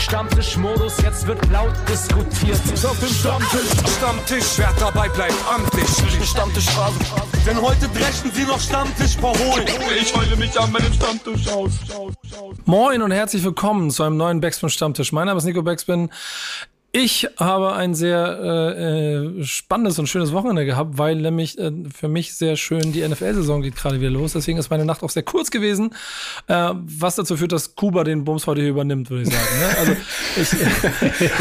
Stammtischmodus, jetzt wird laut diskutiert. Auf dem Stammtisch, Stammtisch, wer dabei bleibt, amtlich. Stammtisch Phase. Denn heute brechen sie noch Stammtisch verholen. Ich heule mich an meinem Stammtisch aus. Moin und herzlich willkommen zu einem neuen Backspin Stammtisch. Mein Name ist Nico Backspin. Ich habe ein sehr äh, äh, spannendes und schönes Wochenende gehabt, weil nämlich äh, für mich sehr schön die NFL-Saison geht gerade wieder los. Deswegen ist meine Nacht auch sehr kurz gewesen, äh, was dazu führt, dass Kuba den Bums heute hier übernimmt, würde ich sagen. Ne? Also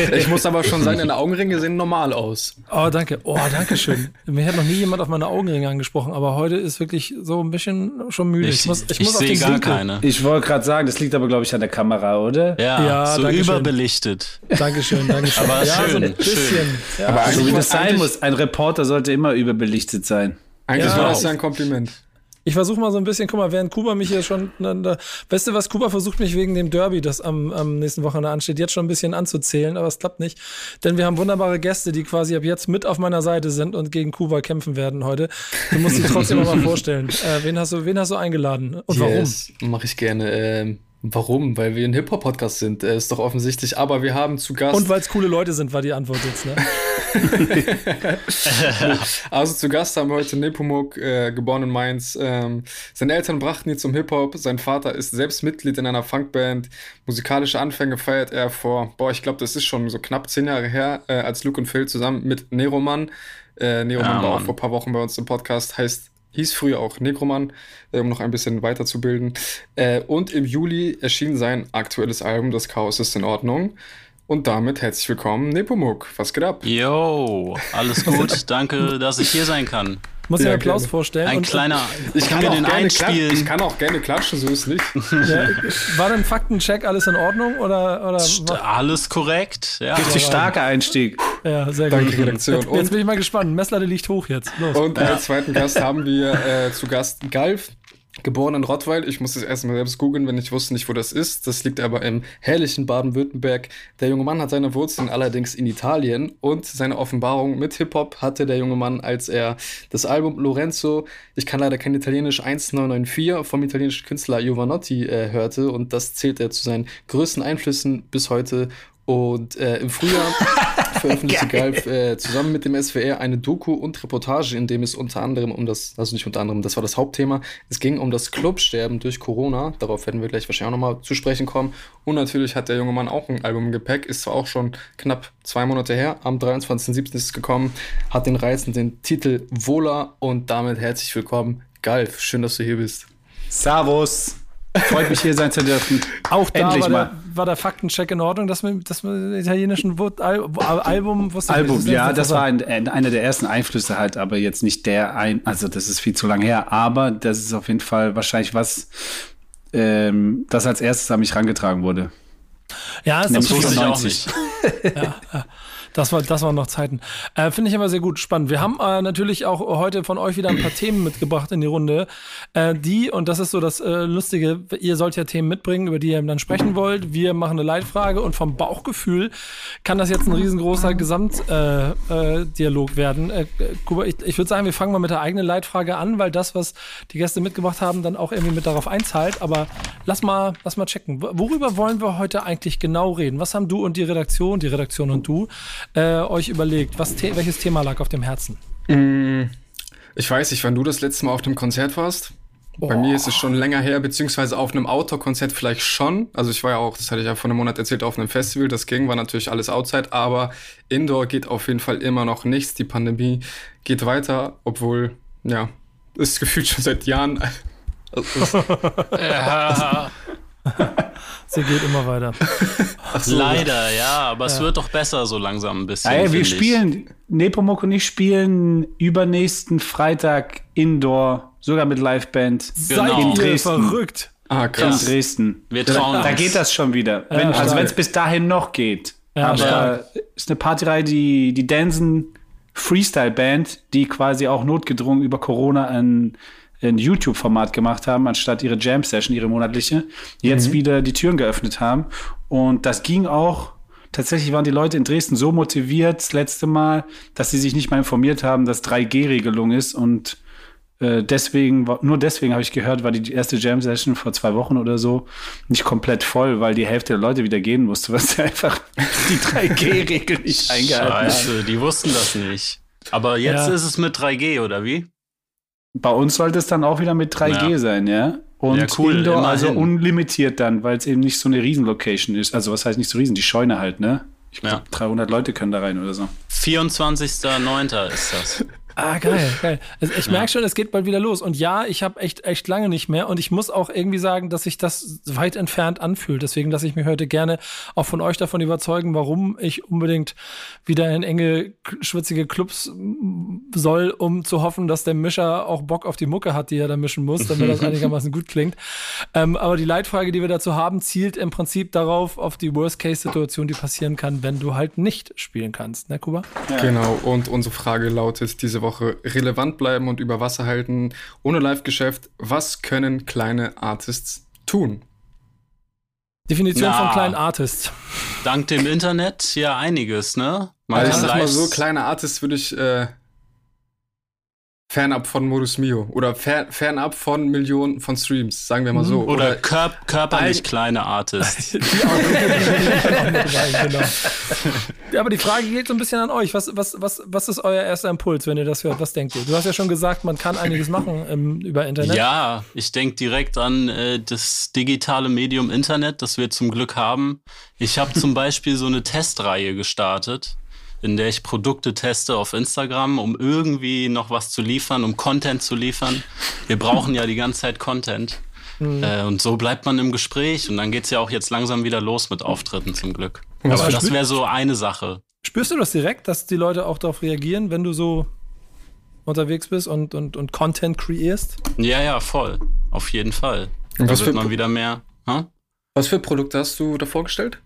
ich, ich muss aber schon sagen, deine Augenringe sehen normal aus. Oh, danke. Oh, danke schön. Mir hat noch nie jemand auf meine Augenringe angesprochen, aber heute ist wirklich so ein bisschen schon müde. Ich, ich muss, ich, ich sehe gar Winkel. keine. Ich wollte gerade sagen, das liegt aber, glaube ich, an der Kamera, oder? Ja, ja so überbelichtet. Dankeschön, Dankeschön. Aber ja, schön, so ein bisschen. schön. Ja. Aber also, wie das sein muss, ein Reporter sollte immer überbelichtet sein. Eigentlich ja. war das ja ein Kompliment. Ich versuche mal so ein bisschen, guck mal, während Kuba mich hier schon, da, weißt du was, Kuba versucht mich wegen dem Derby, das am, am nächsten Wochenende ansteht, jetzt schon ein bisschen anzuzählen, aber es klappt nicht. Denn wir haben wunderbare Gäste, die quasi ab jetzt mit auf meiner Seite sind und gegen Kuba kämpfen werden heute. Du musst dich trotzdem mal vorstellen. Äh, wen, hast du, wen hast du eingeladen und yes, warum? Mache ich gerne. Ähm Warum? Weil wir ein Hip-Hop-Podcast sind, äh, ist doch offensichtlich. Aber wir haben zu Gast. Und weil es coole Leute sind, war die Antwort jetzt, ne? also zu Gast haben wir heute Nepomuk, äh, geboren in Mainz. Ähm, seine Eltern brachten ihn zum Hip-Hop. Sein Vater ist selbst Mitglied in einer Funkband. Musikalische Anfänge feiert er vor, boah, ich glaube, das ist schon so knapp zehn Jahre her, äh, als Luke und Phil zusammen mit Neroman. Äh, Neroman ja, war auch vor ein paar Wochen bei uns im Podcast. Heißt hieß früher auch Negroman, äh, um noch ein bisschen weiterzubilden. Äh, und im Juli erschien sein aktuelles Album Das Chaos ist in Ordnung. Und damit herzlich willkommen, Nepomuk. Was geht ab? Yo, alles gut. Danke, dass ich hier sein kann. Muss ja, Applaus gerne. vorstellen. Ein und, kleiner. Ich kann, kann mir den einspielen. Ich kann auch gerne klatschen, so ist nicht. Ja, war denn Faktencheck alles in Ordnung? Oder, oder alles korrekt. Ja. Richtig starker Einstieg. Ja, sehr Danke, gut. Redaktion. Jetzt, jetzt, bin ich mal gespannt. Messlatte liegt hoch jetzt. Los. Und als zweiten Gast haben wir äh, zu Gast Galf. Geboren in Rottweil. Ich musste es erstmal selbst googeln, wenn ich wusste nicht, wo das ist. Das liegt aber im herrlichen Baden-Württemberg. Der junge Mann hat seine Wurzeln allerdings in Italien und seine Offenbarung mit Hip-Hop hatte der junge Mann, als er das Album Lorenzo, ich kann leider kein Italienisch, 1994 vom italienischen Künstler Giovanotti äh, hörte und das zählt er zu seinen größten Einflüssen bis heute und äh, im Frühjahr veröffentlichte Galf äh, zusammen mit dem SWR eine Doku und Reportage, in dem es unter anderem um das, also nicht unter anderem, das war das Hauptthema, es ging um das Clubsterben durch Corona. Darauf werden wir gleich wahrscheinlich auch nochmal zu sprechen kommen. Und natürlich hat der junge Mann auch ein Album im Gepäck, ist zwar auch schon knapp zwei Monate her, am 23.07. ist es gekommen, hat den reizenden Titel Vola und damit herzlich willkommen, Galf. Schön, dass du hier bist. Servus. Freut mich hier sein zu dürfen. Auch da Endlich war, mal. Der, war der Faktencheck in Ordnung, dass man, dass man italienischen Al Album wusste. Album, ja, das war ein, einer der ersten Einflüsse halt, aber jetzt nicht der ein, also das ist viel zu lang her, aber das ist auf jeden Fall wahrscheinlich was, ähm, das als erstes an mich rangetragen wurde. Ja, das, das wusste ich auch nicht. ja, ja. Das war, das waren noch Zeiten. Äh, Finde ich aber sehr gut, spannend. Wir haben äh, natürlich auch heute von euch wieder ein paar Themen mitgebracht in die Runde, äh, die, und das ist so das äh, Lustige, ihr sollt ja Themen mitbringen, über die ihr dann sprechen wollt. Wir machen eine Leitfrage und vom Bauchgefühl kann das jetzt ein riesengroßer Gesamtdialog äh, äh, werden. Kuba, ich, ich würde sagen, wir fangen mal mit der eigenen Leitfrage an, weil das, was die Gäste mitgebracht haben, dann auch irgendwie mit darauf einzahlt. Aber lass mal, lass mal checken. Worüber wollen wir heute eigentlich genau reden? Was haben du und die Redaktion, die Redaktion und du äh, euch überlegt? Was the welches Thema lag auf dem Herzen? Mm, ich weiß nicht, wann du das letzte Mal auf dem Konzert warst. Boah. Bei mir ist es schon länger her, beziehungsweise auf einem Outdoor-Konzert vielleicht schon. Also ich war ja auch, das hatte ich ja vor einem Monat erzählt, auf einem Festival. Das ging, war natürlich alles Outside, aber Indoor geht auf jeden Fall immer noch nichts. Die Pandemie geht weiter, obwohl, ja, ist gefühlt schon seit Jahren. ja. Sie geht immer weiter. So. Leider, ja, aber es wird doch besser so langsam ein bisschen. Ja, wir spielen, Nepomuk und ich spielen übernächsten Freitag Indoor, sogar mit Liveband. Genau. In Dresden. verrückt. Ah, krass. In Dresden. Wir trauen da, da geht das schon wieder. Wenn, also wenn es bis dahin noch geht. Ja, aber stark. ist eine Partyreihe, die, die Dansen Freestyle Band, die quasi auch notgedrungen über Corona ein ein YouTube-Format gemacht haben, anstatt ihre Jam-Session, ihre monatliche, jetzt mhm. wieder die Türen geöffnet haben. Und das ging auch. Tatsächlich waren die Leute in Dresden so motiviert das letzte Mal, dass sie sich nicht mal informiert haben, dass 3G-Regelung ist und äh, deswegen, nur deswegen habe ich gehört, war die erste Jam Session vor zwei Wochen oder so nicht komplett voll, weil die Hälfte der Leute wieder gehen musste, weil sie einfach die 3G-Regel nicht eingehalten haben. Scheiße, die wussten das nicht. Aber jetzt ja. ist es mit 3G, oder wie? Bei uns sollte es dann auch wieder mit 3G ja. sein, ja. Und ja, cool, Indoor, also unlimitiert dann, weil es eben nicht so eine Riesenlocation ist. Also was heißt nicht so riesen, die Scheune halt, ne? Ich glaube, ja. 300 Leute können da rein oder so. 24.09. ist das. Ah, geil, geil. Also ich merke schon, es geht bald wieder los. Und ja, ich habe echt, echt lange nicht mehr. Und ich muss auch irgendwie sagen, dass sich das weit entfernt anfühlt. Deswegen lasse ich mich heute gerne auch von euch davon überzeugen, warum ich unbedingt wieder in enge, schwitzige Clubs soll, um zu hoffen, dass der Mischer auch Bock auf die Mucke hat, die er da mischen muss, damit das einigermaßen gut klingt. Ähm, aber die Leitfrage, die wir dazu haben, zielt im Prinzip darauf, auf die Worst-Case-Situation, die passieren kann, wenn du halt nicht spielen kannst. Ne, Kuba? Ja. Genau. Und unsere Frage lautet diese Woche, Woche relevant bleiben und über Wasser halten, ohne Live-Geschäft. Was können kleine Artists tun? Definition Na, von kleinen Artists. Dank dem Internet ja einiges, ne? Man also ich sag mal so, kleine Artists würde ich äh, Fernab von Modus Mio oder fer fernab von Millionen von Streams, sagen wir mal so. Oder, oder kör körperlich kleine Artists. genau. Aber die Frage geht so ein bisschen an euch. Was, was, was, was ist euer erster Impuls, wenn ihr das hört? Was denkt ihr? Du hast ja schon gesagt, man kann einiges machen ähm, über Internet. Ja, ich denke direkt an äh, das digitale Medium Internet, das wir zum Glück haben. Ich habe zum Beispiel so eine Testreihe gestartet in der ich Produkte teste auf Instagram, um irgendwie noch was zu liefern, um Content zu liefern. Wir brauchen ja die ganze Zeit Content. Mhm. Äh, und so bleibt man im Gespräch und dann geht's ja auch jetzt langsam wieder los mit Auftritten zum Glück. Was Aber das wäre so eine Sache. Spürst du das direkt, dass die Leute auch darauf reagieren, wenn du so unterwegs bist und, und, und Content kreierst? Ja, ja, voll. Auf jeden Fall. Und da wird man wieder mehr. Huh? Was für Produkte hast du da vorgestellt?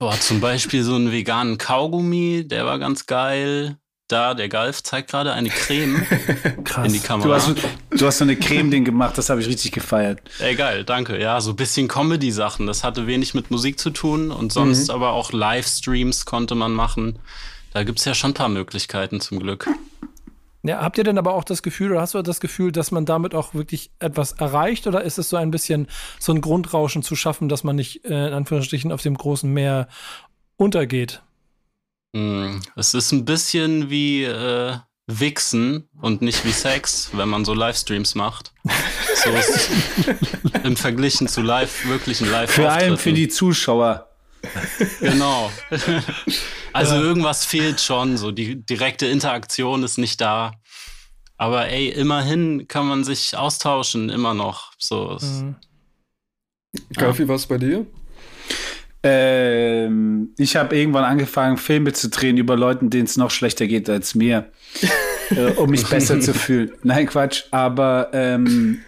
Boah, zum Beispiel so einen veganen Kaugummi, der war ganz geil. Da, der Galf zeigt gerade eine Creme Krass. in die Kamera. Du hast, du hast so eine Creme-Ding gemacht, das habe ich richtig gefeiert. Ey, geil, danke. Ja, so ein bisschen Comedy-Sachen. Das hatte wenig mit Musik zu tun und sonst mhm. aber auch Livestreams konnte man machen. Da gibt's ja schon ein paar Möglichkeiten zum Glück. Ja, habt ihr denn aber auch das Gefühl oder hast du das Gefühl, dass man damit auch wirklich etwas erreicht oder ist es so ein bisschen so ein Grundrauschen zu schaffen, dass man nicht äh, in Anführungsstrichen auf dem großen Meer untergeht? Mm, es ist ein bisschen wie äh, Wichsen und nicht wie Sex, wenn man so Livestreams macht. So ist im Verglichen zu live, wirklichen live Für einen, für die Zuschauer. Genau. Also ja. irgendwas fehlt schon, so die direkte Interaktion ist nicht da. Aber ey, immerhin kann man sich austauschen, immer noch. So. Mhm. Kaffee, ja. was bei dir? Ähm, ich habe irgendwann angefangen, Filme zu drehen über Leuten, denen es noch schlechter geht als mir, äh, um mich besser zu fühlen. Nein, Quatsch. Aber ähm,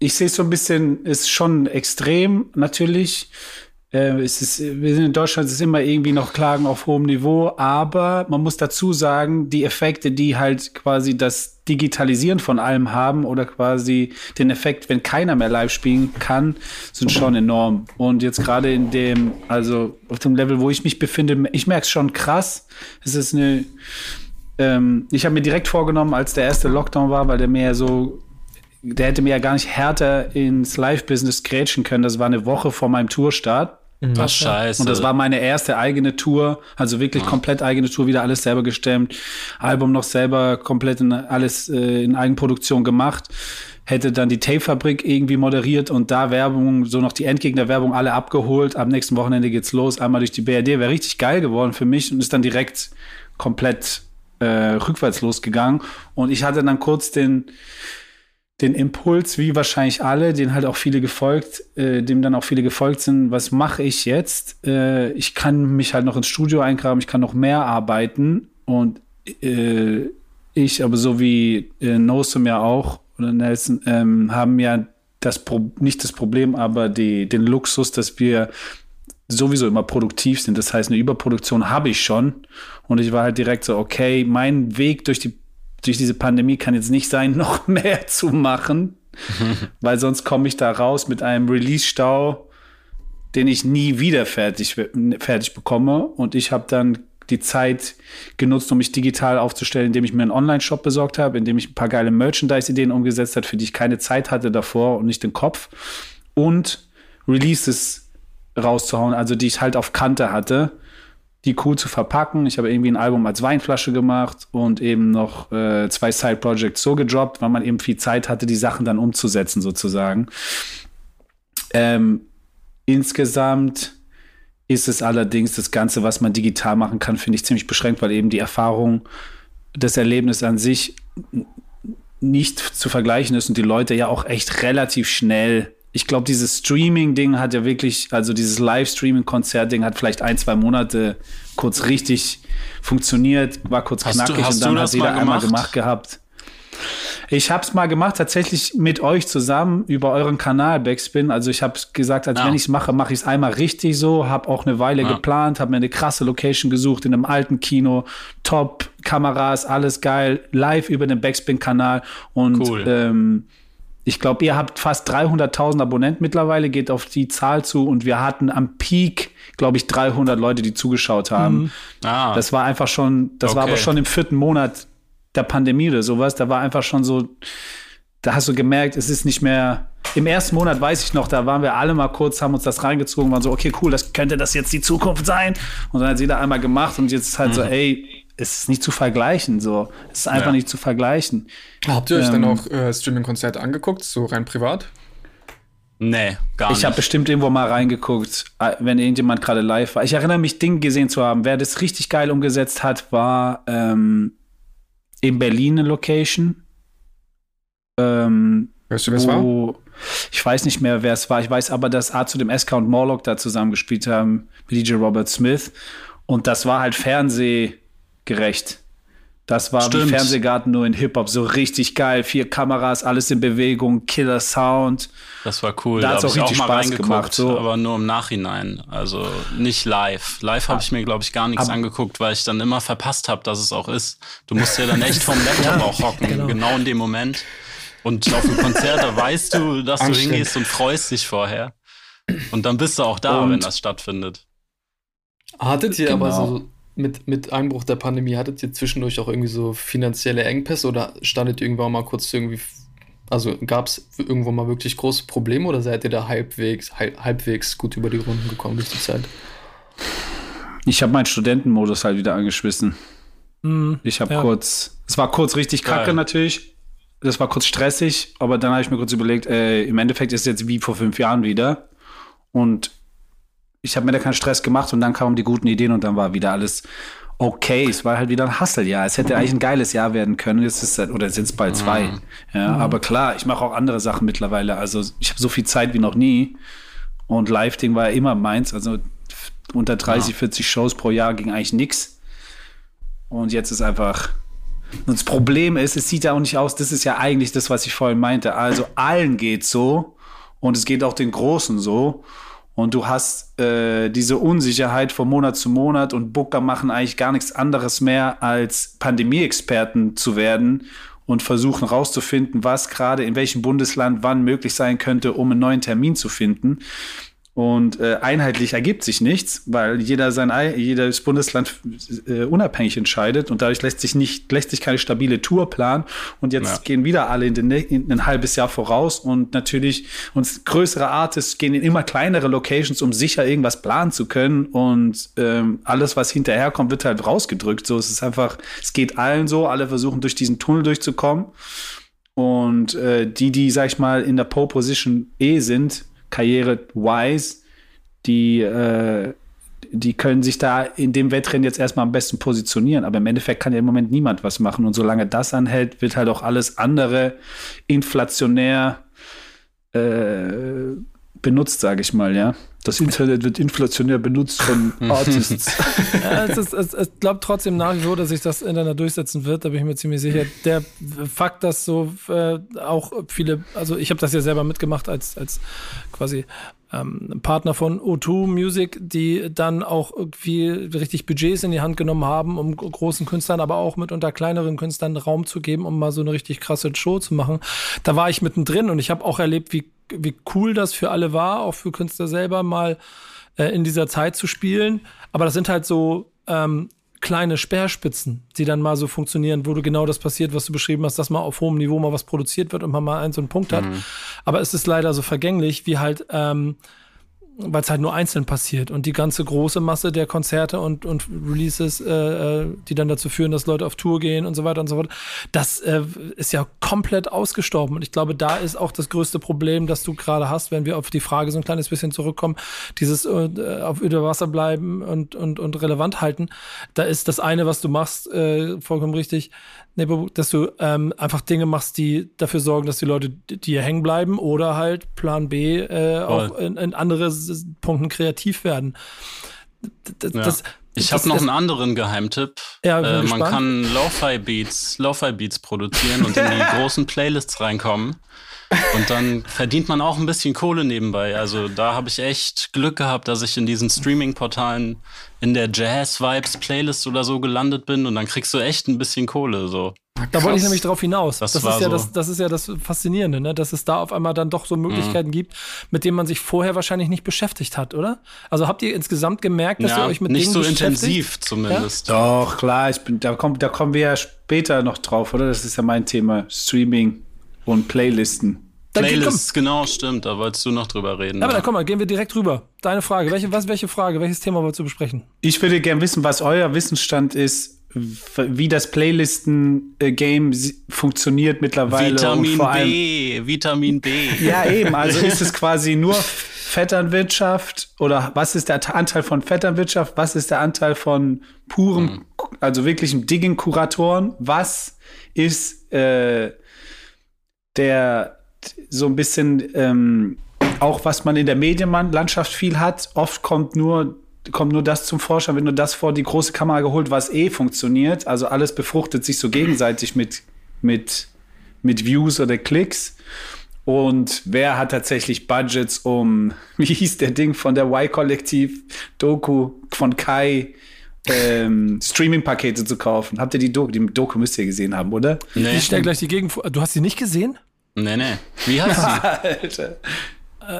ich sehe es so ein bisschen, ist schon extrem natürlich. Äh, es ist, wir sind in Deutschland, es ist immer irgendwie noch Klagen auf hohem Niveau, aber man muss dazu sagen, die Effekte, die halt quasi das Digitalisieren von allem haben oder quasi den Effekt, wenn keiner mehr live spielen kann, sind schon enorm. Und jetzt gerade in dem, also auf dem Level, wo ich mich befinde, ich merke es schon krass. Es ist eine, ähm, ich habe mir direkt vorgenommen, als der erste Lockdown war, weil der ja so der hätte mir ja gar nicht härter ins Live-Business grätschen können. Das war eine Woche vor meinem Tourstart. Mhm. Ach, scheiße. Und das war meine erste eigene Tour, also wirklich ja. komplett eigene Tour, wieder alles selber gestemmt, Album noch selber komplett in alles äh, in Eigenproduktion gemacht. Hätte dann die Tape-Fabrik irgendwie moderiert und da Werbung, so noch die Endgegner-Werbung alle abgeholt. Am nächsten Wochenende geht's los, einmal durch die BRD. Wäre richtig geil geworden für mich und ist dann direkt komplett äh, rückwärts losgegangen. Und ich hatte dann kurz den, den Impuls, wie wahrscheinlich alle, den halt auch viele gefolgt, äh, dem dann auch viele gefolgt sind, was mache ich jetzt? Äh, ich kann mich halt noch ins Studio eingraben, ich kann noch mehr arbeiten und äh, ich, aber so wie äh, Nosum ja auch oder Nelson, ähm, haben ja das Pro nicht das Problem, aber die, den Luxus, dass wir sowieso immer produktiv sind. Das heißt, eine Überproduktion habe ich schon. Und ich war halt direkt so, okay, mein Weg durch die durch diese Pandemie kann jetzt nicht sein, noch mehr zu machen, weil sonst komme ich da raus mit einem Release-Stau, den ich nie wieder fertig, fertig bekomme. Und ich habe dann die Zeit genutzt, um mich digital aufzustellen, indem ich mir einen Online-Shop besorgt habe, indem ich ein paar geile Merchandise-Ideen umgesetzt habe, für die ich keine Zeit hatte davor und nicht den Kopf. Und Releases rauszuhauen, also die ich halt auf Kante hatte, die cool zu verpacken. Ich habe irgendwie ein Album als Weinflasche gemacht und eben noch äh, zwei Side-Projects so gedroppt, weil man eben viel Zeit hatte, die Sachen dann umzusetzen sozusagen. Ähm, insgesamt ist es allerdings das Ganze, was man digital machen kann, finde ich ziemlich beschränkt, weil eben die Erfahrung, das Erlebnis an sich nicht zu vergleichen ist und die Leute ja auch echt relativ schnell ich glaube, dieses Streaming-Ding hat ja wirklich, also dieses Live-Streaming-Konzert-Ding hat vielleicht ein, zwei Monate kurz richtig funktioniert, war kurz hast knackig du, und dann hat jeder einmal gemacht gehabt. Ich habe es mal gemacht, tatsächlich mit euch zusammen über euren Kanal Backspin. Also ich habe gesagt, als ja. wenn ich es mache, mache ich es einmal richtig so. Habe auch eine Weile ja. geplant, habe mir eine krasse Location gesucht in einem alten Kino, Top Kameras, alles geil, live über den Backspin-Kanal und cool. ähm, ich glaube, ihr habt fast 300.000 Abonnenten mittlerweile, geht auf die Zahl zu und wir hatten am Peak, glaube ich, 300 Leute, die zugeschaut haben. Mhm. Ah. Das war einfach schon, das okay. war aber schon im vierten Monat der Pandemie oder sowas. Da war einfach schon so, da hast du gemerkt, es ist nicht mehr. Im ersten Monat weiß ich noch, da waren wir alle mal kurz, haben uns das reingezogen, waren so, okay, cool, das könnte das jetzt die Zukunft sein. Und dann hat jeder einmal gemacht und jetzt halt mhm. so, ey, es ist nicht zu vergleichen, so. Es ist einfach ja. nicht zu vergleichen. Habt ihr euch ähm, dann auch äh, Streaming-Konzerte angeguckt, so rein privat? Nee, gar nicht. Ich habe bestimmt irgendwo mal reingeguckt, äh, wenn irgendjemand gerade live war. Ich erinnere mich, Ding gesehen zu haben. Wer das richtig geil umgesetzt hat, war ähm, in Berlin eine Location. Ähm, weißt du, wer es war? Ich weiß nicht mehr, wer es war. Ich weiß aber, dass A zu dem SK und Morlock da zusammengespielt haben mit DJ Robert Smith. Und das war halt Fernseh gerecht. Das war Stimmt. wie Fernsehgarten nur in Hip-Hop, so richtig geil. Vier Kameras, alles in Bewegung, Killer Sound. Das war cool. Da, da hat es auch richtig auch Spaß gemacht. So. Aber nur im Nachhinein, also nicht live. Live habe ich mir, glaube ich, gar nichts aber angeguckt, weil ich dann immer verpasst habe, dass es auch ist. Du musst ja dann echt vom Laptop auch hocken, genau. genau. in dem Moment. Und auf dem Konzert, da weißt du, dass du hingehst und freust dich vorher. Und dann bist du auch da, und wenn das stattfindet. Hattet ihr genau. aber so mit, mit Einbruch der Pandemie, hattet ihr zwischendurch auch irgendwie so finanzielle Engpässe oder standet ihr irgendwann mal kurz irgendwie, also gab es irgendwo mal wirklich große Probleme oder seid ihr da halbwegs, halbwegs gut über die Runden gekommen durch die Zeit? Ich habe meinen Studentenmodus halt wieder angeschmissen. Mhm, ich habe ja. kurz, es war kurz richtig kacke Geil. natürlich. Das war kurz stressig, aber dann habe ich mir kurz überlegt, äh, im Endeffekt ist es jetzt wie vor fünf Jahren wieder. Und ich habe mir da keinen Stress gemacht und dann kamen die guten Ideen und dann war wieder alles okay. Es war halt wieder ein Hustle-Jahr. Es hätte eigentlich ein geiles Jahr werden können. Jetzt ist es, oder sind es bald zwei. Mhm. Ja, mhm. aber klar, ich mache auch andere Sachen mittlerweile. Also ich habe so viel Zeit wie noch nie. Und Live-Ding war ja immer meins. Also unter 30, ja. 40 Shows pro Jahr ging eigentlich nichts. Und jetzt ist einfach. Und das Problem ist, es sieht ja auch nicht aus, das ist ja eigentlich das, was ich vorhin meinte. Also allen geht so und es geht auch den Großen so. Und du hast äh, diese Unsicherheit von Monat zu Monat und Booker machen eigentlich gar nichts anderes mehr, als Pandemie-Experten zu werden und versuchen rauszufinden, was gerade in welchem Bundesland wann möglich sein könnte, um einen neuen Termin zu finden. Und äh, einheitlich ergibt sich nichts, weil jeder sein jedes Bundesland äh, unabhängig entscheidet und dadurch lässt sich nicht lässt sich keine stabile Tour planen. Und jetzt ja. gehen wieder alle in, den, in ein halbes Jahr voraus und natürlich uns größere Artists gehen in immer kleinere Locations, um sicher irgendwas planen zu können. Und ähm, alles, was hinterherkommt, wird halt rausgedrückt. So, es ist einfach, es geht allen so, alle versuchen durch diesen Tunnel durchzukommen. Und äh, die, die, sag ich mal, in der Pole Position eh sind, karriere-wise, die, äh, die können sich da in dem Wettrennen jetzt erstmal am besten positionieren. Aber im Endeffekt kann ja im Moment niemand was machen. Und solange das anhält, wird halt auch alles andere inflationär äh, benutzt, sage ich mal, ja. Das Internet wird inflationär benutzt von Artists. ja, es, ist, es, es glaubt trotzdem nach wie vor, dass sich das Internet durchsetzen wird, da bin ich mir ziemlich sicher. Der Fakt, dass so äh, auch viele, also ich habe das ja selber mitgemacht als, als quasi ähm, Partner von O2 Music, die dann auch irgendwie richtig Budgets in die Hand genommen haben, um großen Künstlern, aber auch mitunter kleineren Künstlern Raum zu geben, um mal so eine richtig krasse Show zu machen. Da war ich mittendrin und ich habe auch erlebt, wie wie cool das für alle war, auch für Künstler selber mal äh, in dieser Zeit zu spielen. Aber das sind halt so ähm, kleine Speerspitzen, die dann mal so funktionieren, wo du genau das passiert, was du beschrieben hast, dass mal auf hohem Niveau mal was produziert wird und man mal einen so einen Punkt hat. Mhm. Aber es ist leider so vergänglich, wie halt ähm, weil es halt nur einzeln passiert. Und die ganze große Masse der Konzerte und, und Releases, äh, äh, die dann dazu führen, dass Leute auf Tour gehen und so weiter und so fort, das äh, ist ja komplett ausgestorben. Und ich glaube, da ist auch das größte Problem, das du gerade hast, wenn wir auf die Frage so ein kleines bisschen zurückkommen, dieses äh, auf über Wasser bleiben und, und, und relevant halten, da ist das eine, was du machst, äh, vollkommen richtig, dass du ähm, einfach Dinge machst, die dafür sorgen, dass die Leute dir hängen bleiben oder halt Plan B äh, auch in, in, andere Punkten kreativ werden. D ja. das, ich habe noch einen anderen Geheimtipp. Ja, äh, man kann Lo-Fi Beats, Lo-Fi Beats produzieren und in die großen Playlists reinkommen. Und dann verdient man auch ein bisschen Kohle nebenbei. Also da habe ich echt Glück gehabt, dass ich in diesen Streaming-Portalen in der Jazz-Vibes-Playlist oder so gelandet bin und dann kriegst du echt ein bisschen Kohle. So. Da wollte ich nämlich drauf hinaus. Das, das ist ja so. das, das ist ja das Faszinierende, ne? dass es da auf einmal dann doch so Möglichkeiten mhm. gibt, mit denen man sich vorher wahrscheinlich nicht beschäftigt hat, oder? Also habt ihr insgesamt gemerkt, dass ja, ihr euch mit nicht Dingen so intensiv zumindest. Ja? Doch klar, ich bin, da, kommt, da kommen wir ja später noch drauf, oder? Das ist ja mein Thema Streaming und Playlisten. Dann Playlists, genau, stimmt. Da wolltest du noch drüber reden. Aber ja. dann komm mal, gehen wir direkt rüber. Deine Frage. Welche, was, welche Frage? Welches Thema wolltest du besprechen? Ich würde gerne wissen, was euer Wissensstand ist, wie das Playlisten-Game funktioniert mittlerweile. Vitamin B, Vitamin B. Ja, eben. Also ist es quasi nur Vetternwirtschaft oder was ist der Anteil von Vetternwirtschaft? Was ist der Anteil von purem, mhm. also wirklichem Digging-Kuratoren? Was ist äh, der so ein bisschen ähm, auch, was man in der Medienlandschaft viel hat. Oft kommt nur kommt nur das zum Vorschein, wenn du das vor die große Kamera geholt, was eh funktioniert. Also alles befruchtet sich so gegenseitig mit, mit, mit Views oder Klicks. Und wer hat tatsächlich Budgets, um, wie hieß der Ding von der Y-Kollektiv, Doku von Kai, ähm, Streaming-Pakete zu kaufen? Habt ihr die Doku? Die Doku müsst ihr gesehen haben, oder? Nee. Ich stelle gleich die Gegend vor. Du hast sie nicht gesehen? Nee, nee. Wie heißt sie? Alter.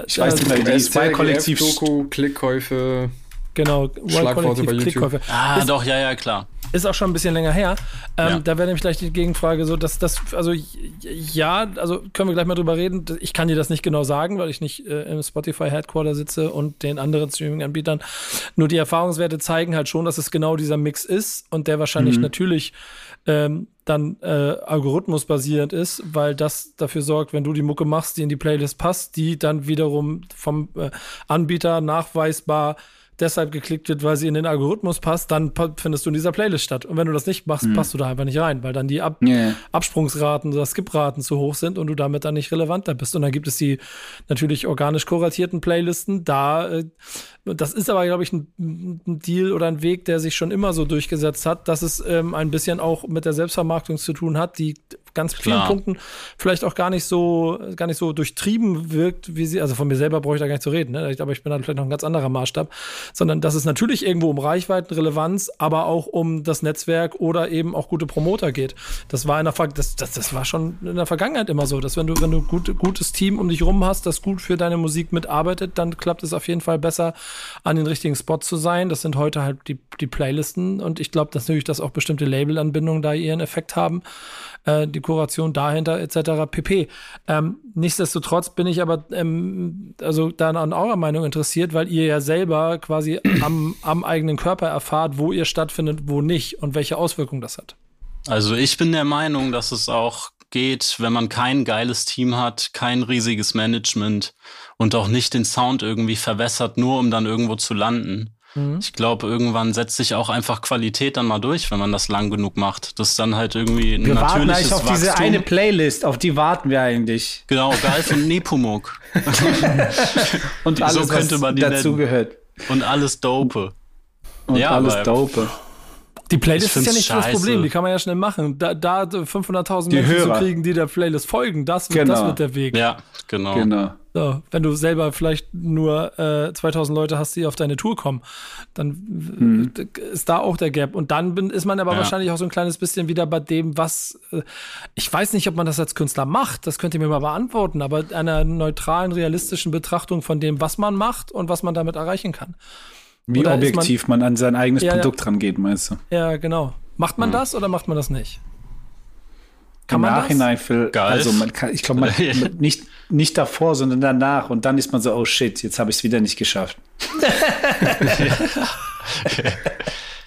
Ich weiß nicht mehr, die zwei Kollektiv Doku, Klickkäufe. Genau, Schlagworte bei Klickkäufe. Ah, ist, doch, ja, ja, klar. Ist auch schon ein bisschen länger her. Ähm, ja. Da wäre nämlich gleich die Gegenfrage so, dass das, also ja, also können wir gleich mal drüber reden. Ich kann dir das nicht genau sagen, weil ich nicht äh, im Spotify Headquarter sitze und den anderen Streaming-Anbietern. Nur die Erfahrungswerte zeigen halt schon, dass es genau dieser Mix ist und der wahrscheinlich mhm. natürlich ähm, dann äh, algorithmusbasierend ist, weil das dafür sorgt, wenn du die Mucke machst, die in die Playlist passt, die dann wiederum vom äh, Anbieter nachweisbar deshalb geklickt wird, weil sie in den Algorithmus passt, dann findest du in dieser Playlist statt. Und wenn du das nicht machst, mhm. passt du da einfach nicht rein, weil dann die Ab yeah. Absprungsraten oder Skipraten zu hoch sind und du damit dann nicht relevanter bist. Und dann gibt es die natürlich organisch kuratierten Playlisten. Da, äh, das ist aber, glaube ich, ein, ein, Deal oder ein Weg, der sich schon immer so durchgesetzt hat, dass es ähm, ein bisschen auch mit der Selbstvermarktung zu tun hat, die ganz vielen Klar. Punkten vielleicht auch gar nicht so, gar nicht so durchtrieben wirkt, wie sie, also von mir selber brauche ich da gar nicht zu reden, ne? aber ich bin dann vielleicht noch ein ganz anderer Maßstab, sondern dass es natürlich irgendwo um Reichweitenrelevanz, aber auch um das Netzwerk oder eben auch gute Promoter geht. Das war in der, das, das, das war schon in der Vergangenheit immer so, dass wenn du, wenn du gut, gutes Team um dich rum hast, das gut für deine Musik mitarbeitet, dann klappt es auf jeden Fall besser, an den richtigen Spot zu sein. Das sind heute halt die, die Playlisten und ich glaube dass natürlich, dass auch bestimmte Labelanbindungen da ihren Effekt haben äh, die Kuration dahinter etc. pp. Ähm, nichtsdestotrotz bin ich aber ähm, also dann an eurer Meinung interessiert, weil ihr ja selber quasi am, am eigenen Körper erfahrt, wo ihr stattfindet, wo nicht und welche Auswirkungen das hat. Also ich bin der Meinung, dass es auch geht, wenn man kein geiles Team hat, kein riesiges Management und auch nicht den Sound irgendwie verwässert, nur um dann irgendwo zu landen. Mhm. Ich glaube, irgendwann setzt sich auch einfach Qualität dann mal durch, wenn man das lang genug macht. Das ist dann halt irgendwie ein wir natürliches warten eigentlich auf Wachstum. diese eine Playlist, auf die warten wir eigentlich. Genau, Galf und Nepomuk. und alles, so könnte man die dazu gehört. Und alles Dope. Und ja, alles Dope. Die Playlist ist ja nicht scheiße. das Problem, die kann man ja schnell machen. Da, da 500.000 Menschen Hörer. zu kriegen, die der Playlist folgen, das, genau. das wird der Weg. Ja, genau. genau. So, wenn du selber vielleicht nur äh, 2000 Leute hast, die auf deine Tour kommen, dann hm. ist da auch der Gap. Und dann bin, ist man aber ja. wahrscheinlich auch so ein kleines bisschen wieder bei dem, was äh, ich weiß nicht, ob man das als Künstler macht, das könnt ihr mir mal beantworten, aber einer neutralen, realistischen Betrachtung von dem, was man macht und was man damit erreichen kann. Wie oder objektiv man, man, an sein eigenes ja, Produkt ja. rangeht, meinst du? Ja, genau. Macht man mhm. das oder macht man das nicht? Kann Im Nachhinein für, also man kann, ich glaube, nicht, nicht davor, sondern danach und dann ist man so, oh shit, jetzt habe ich es wieder nicht geschafft.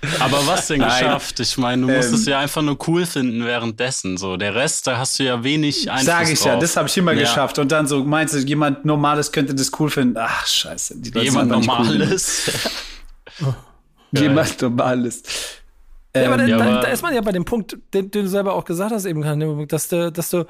Aber was denn Nein. geschafft? Ich meine, du musst ähm, es ja einfach nur cool finden währenddessen. So, der Rest, da hast du ja wenig Einfluss Sag ich drauf. ja, das habe ich immer ja. geschafft. Und dann so, meinst du, jemand Normales könnte das cool finden? Ach, scheiße. jemand Normales? Cool. Jemand Normales. Ja, aber, ähm, ja, da, da, ist man ja bei dem Punkt, den, den, du selber auch gesagt hast, eben, dass du, dass du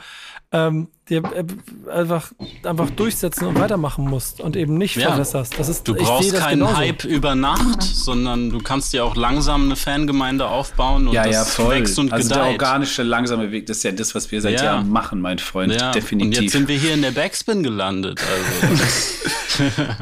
ähm, dir äh, einfach, einfach durchsetzen und weitermachen musst und eben nicht ja. verbesserst. Das ist, du brauchst keinen genauso. Hype über Nacht, sondern du kannst dir auch langsam eine Fangemeinde aufbauen und ja, das ja, voll. wächst und also gedeiht. der organische, langsame Weg, das ist ja das, was wir seit ja. Jahren machen, mein Freund. Ja. Definitiv. Und jetzt sind wir hier in der Backspin gelandet. Also.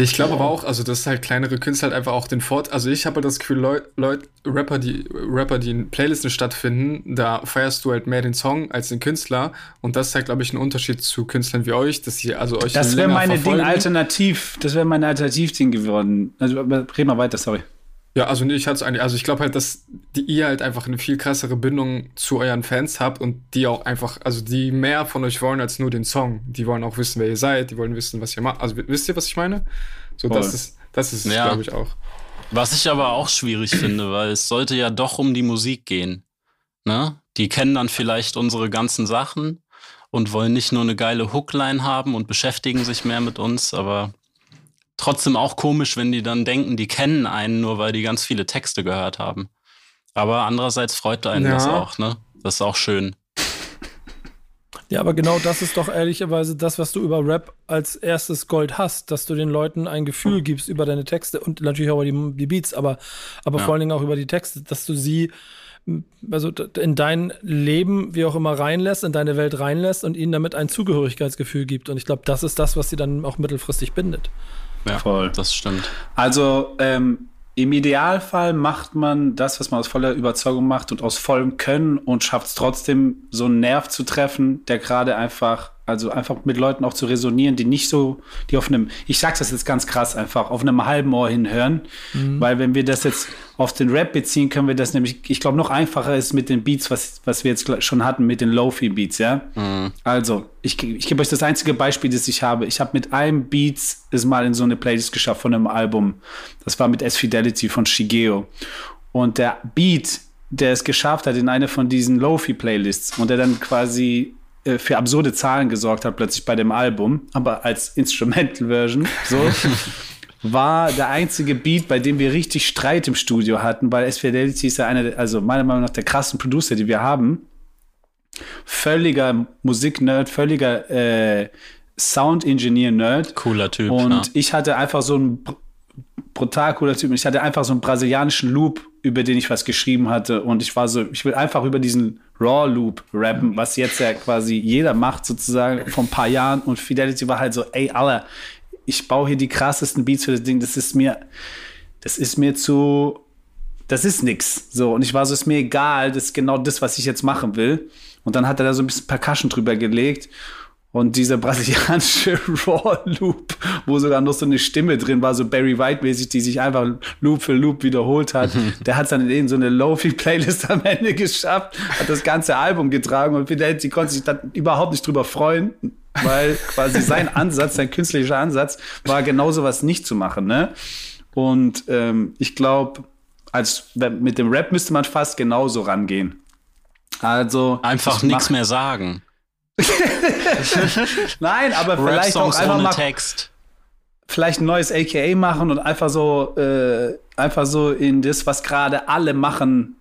Ich glaube aber auch, also dass halt kleinere Künstler halt einfach auch den Fort, also ich habe das Gefühl, Leute, Leut, Rapper, die Rapper, die in Playlisten stattfinden, da feierst du halt mehr den Song als den Künstler und das ist halt, glaube ich, ein Unterschied zu Künstlern wie euch, dass sie also euch Das wäre meine Ding alternativ, das wäre meine Alternativding geworden. Also red mal weiter, sorry. Ja, also nee, ich hatte eigentlich, also ich glaube halt, dass die, ihr halt einfach eine viel krassere Bindung zu euren Fans habt und die auch einfach, also die mehr von euch wollen als nur den Song. Die wollen auch wissen, wer ihr seid, die wollen wissen, was ihr macht. Also wisst ihr, was ich meine? So, Voll. das ist, das ist, ja. glaube ich, auch. Was ich aber auch schwierig finde, weil es sollte ja doch um die Musik gehen. Ne? Die kennen dann vielleicht unsere ganzen Sachen und wollen nicht nur eine geile Hookline haben und beschäftigen sich mehr mit uns, aber trotzdem auch komisch, wenn die dann denken, die kennen einen nur, weil die ganz viele Texte gehört haben. Aber andererseits freut einen ja. das auch, ne? Das ist auch schön. Ja, aber genau das ist doch ehrlicherweise das, was du über Rap als erstes Gold hast, dass du den Leuten ein Gefühl gibst über deine Texte und natürlich auch über die, die Beats, aber, aber ja. vor allen Dingen auch über die Texte, dass du sie also in dein Leben, wie auch immer, reinlässt, in deine Welt reinlässt und ihnen damit ein Zugehörigkeitsgefühl gibt. Und ich glaube, das ist das, was sie dann auch mittelfristig bindet. Ja, voll. Das stimmt. Also ähm, im Idealfall macht man das, was man aus voller Überzeugung macht und aus vollem Können und schafft es trotzdem, so einen Nerv zu treffen, der gerade einfach also einfach mit Leuten auch zu resonieren, die nicht so, die auf einem, ich sag's das jetzt ganz krass, einfach auf einem halben Ohr hinhören. Mhm. Weil wenn wir das jetzt auf den Rap beziehen, können wir das nämlich, ich glaube, noch einfacher ist mit den Beats, was, was wir jetzt schon hatten, mit den Lofi-Beats, ja. Mhm. Also, ich, ich gebe euch das einzige Beispiel, das ich habe. Ich habe mit einem Beats es mal in so eine Playlist geschafft von einem Album. Das war mit S-Fidelity von Shigeo. Und der Beat, der es geschafft hat in eine von diesen Lofi-Playlists und der dann quasi für absurde Zahlen gesorgt hat, plötzlich bei dem Album, aber als Instrumental-Version, so, war der einzige Beat, bei dem wir richtig Streit im Studio hatten, weil S. Fidelity ist ja einer, also meiner Meinung nach der krassen Producer, die wir haben. Völliger Musiknerd, völliger äh, Sound-Engineer-Nerd. Cooler Typ. Und ja. ich hatte einfach so ein brutal cooler Typ. Ich hatte einfach so einen brasilianischen Loop, über den ich was geschrieben hatte. Und ich war so, ich will einfach über diesen Raw Loop rappen, was jetzt ja quasi jeder macht, sozusagen, vor ein paar Jahren. Und Fidelity war halt so, ey, Alter, ich baue hier die krassesten Beats für das Ding. Das ist mir, das ist mir zu, das ist nix. So. Und ich war so, ist mir egal, das ist genau das, was ich jetzt machen will. Und dann hat er da so ein bisschen Percussion drüber gelegt. Und dieser brasilianische Raw Loop, wo sogar noch so eine Stimme drin war, so Barry White-mäßig, die sich einfach Loop für Loop wiederholt hat, der hat dann in so eine Lofi-Playlist am Ende geschafft, hat das ganze Album getragen und Fidelity konnte sich dann überhaupt nicht drüber freuen, weil quasi sein Ansatz, sein künstlerischer Ansatz war genau sowas nicht zu machen, ne? Und ähm, ich glaube, als mit dem Rap müsste man fast genauso rangehen. Also einfach nichts mehr sagen. Nein, aber vielleicht auch einfach mal Text. vielleicht ein neues AKA machen und einfach so äh, einfach so in das, was gerade alle machen,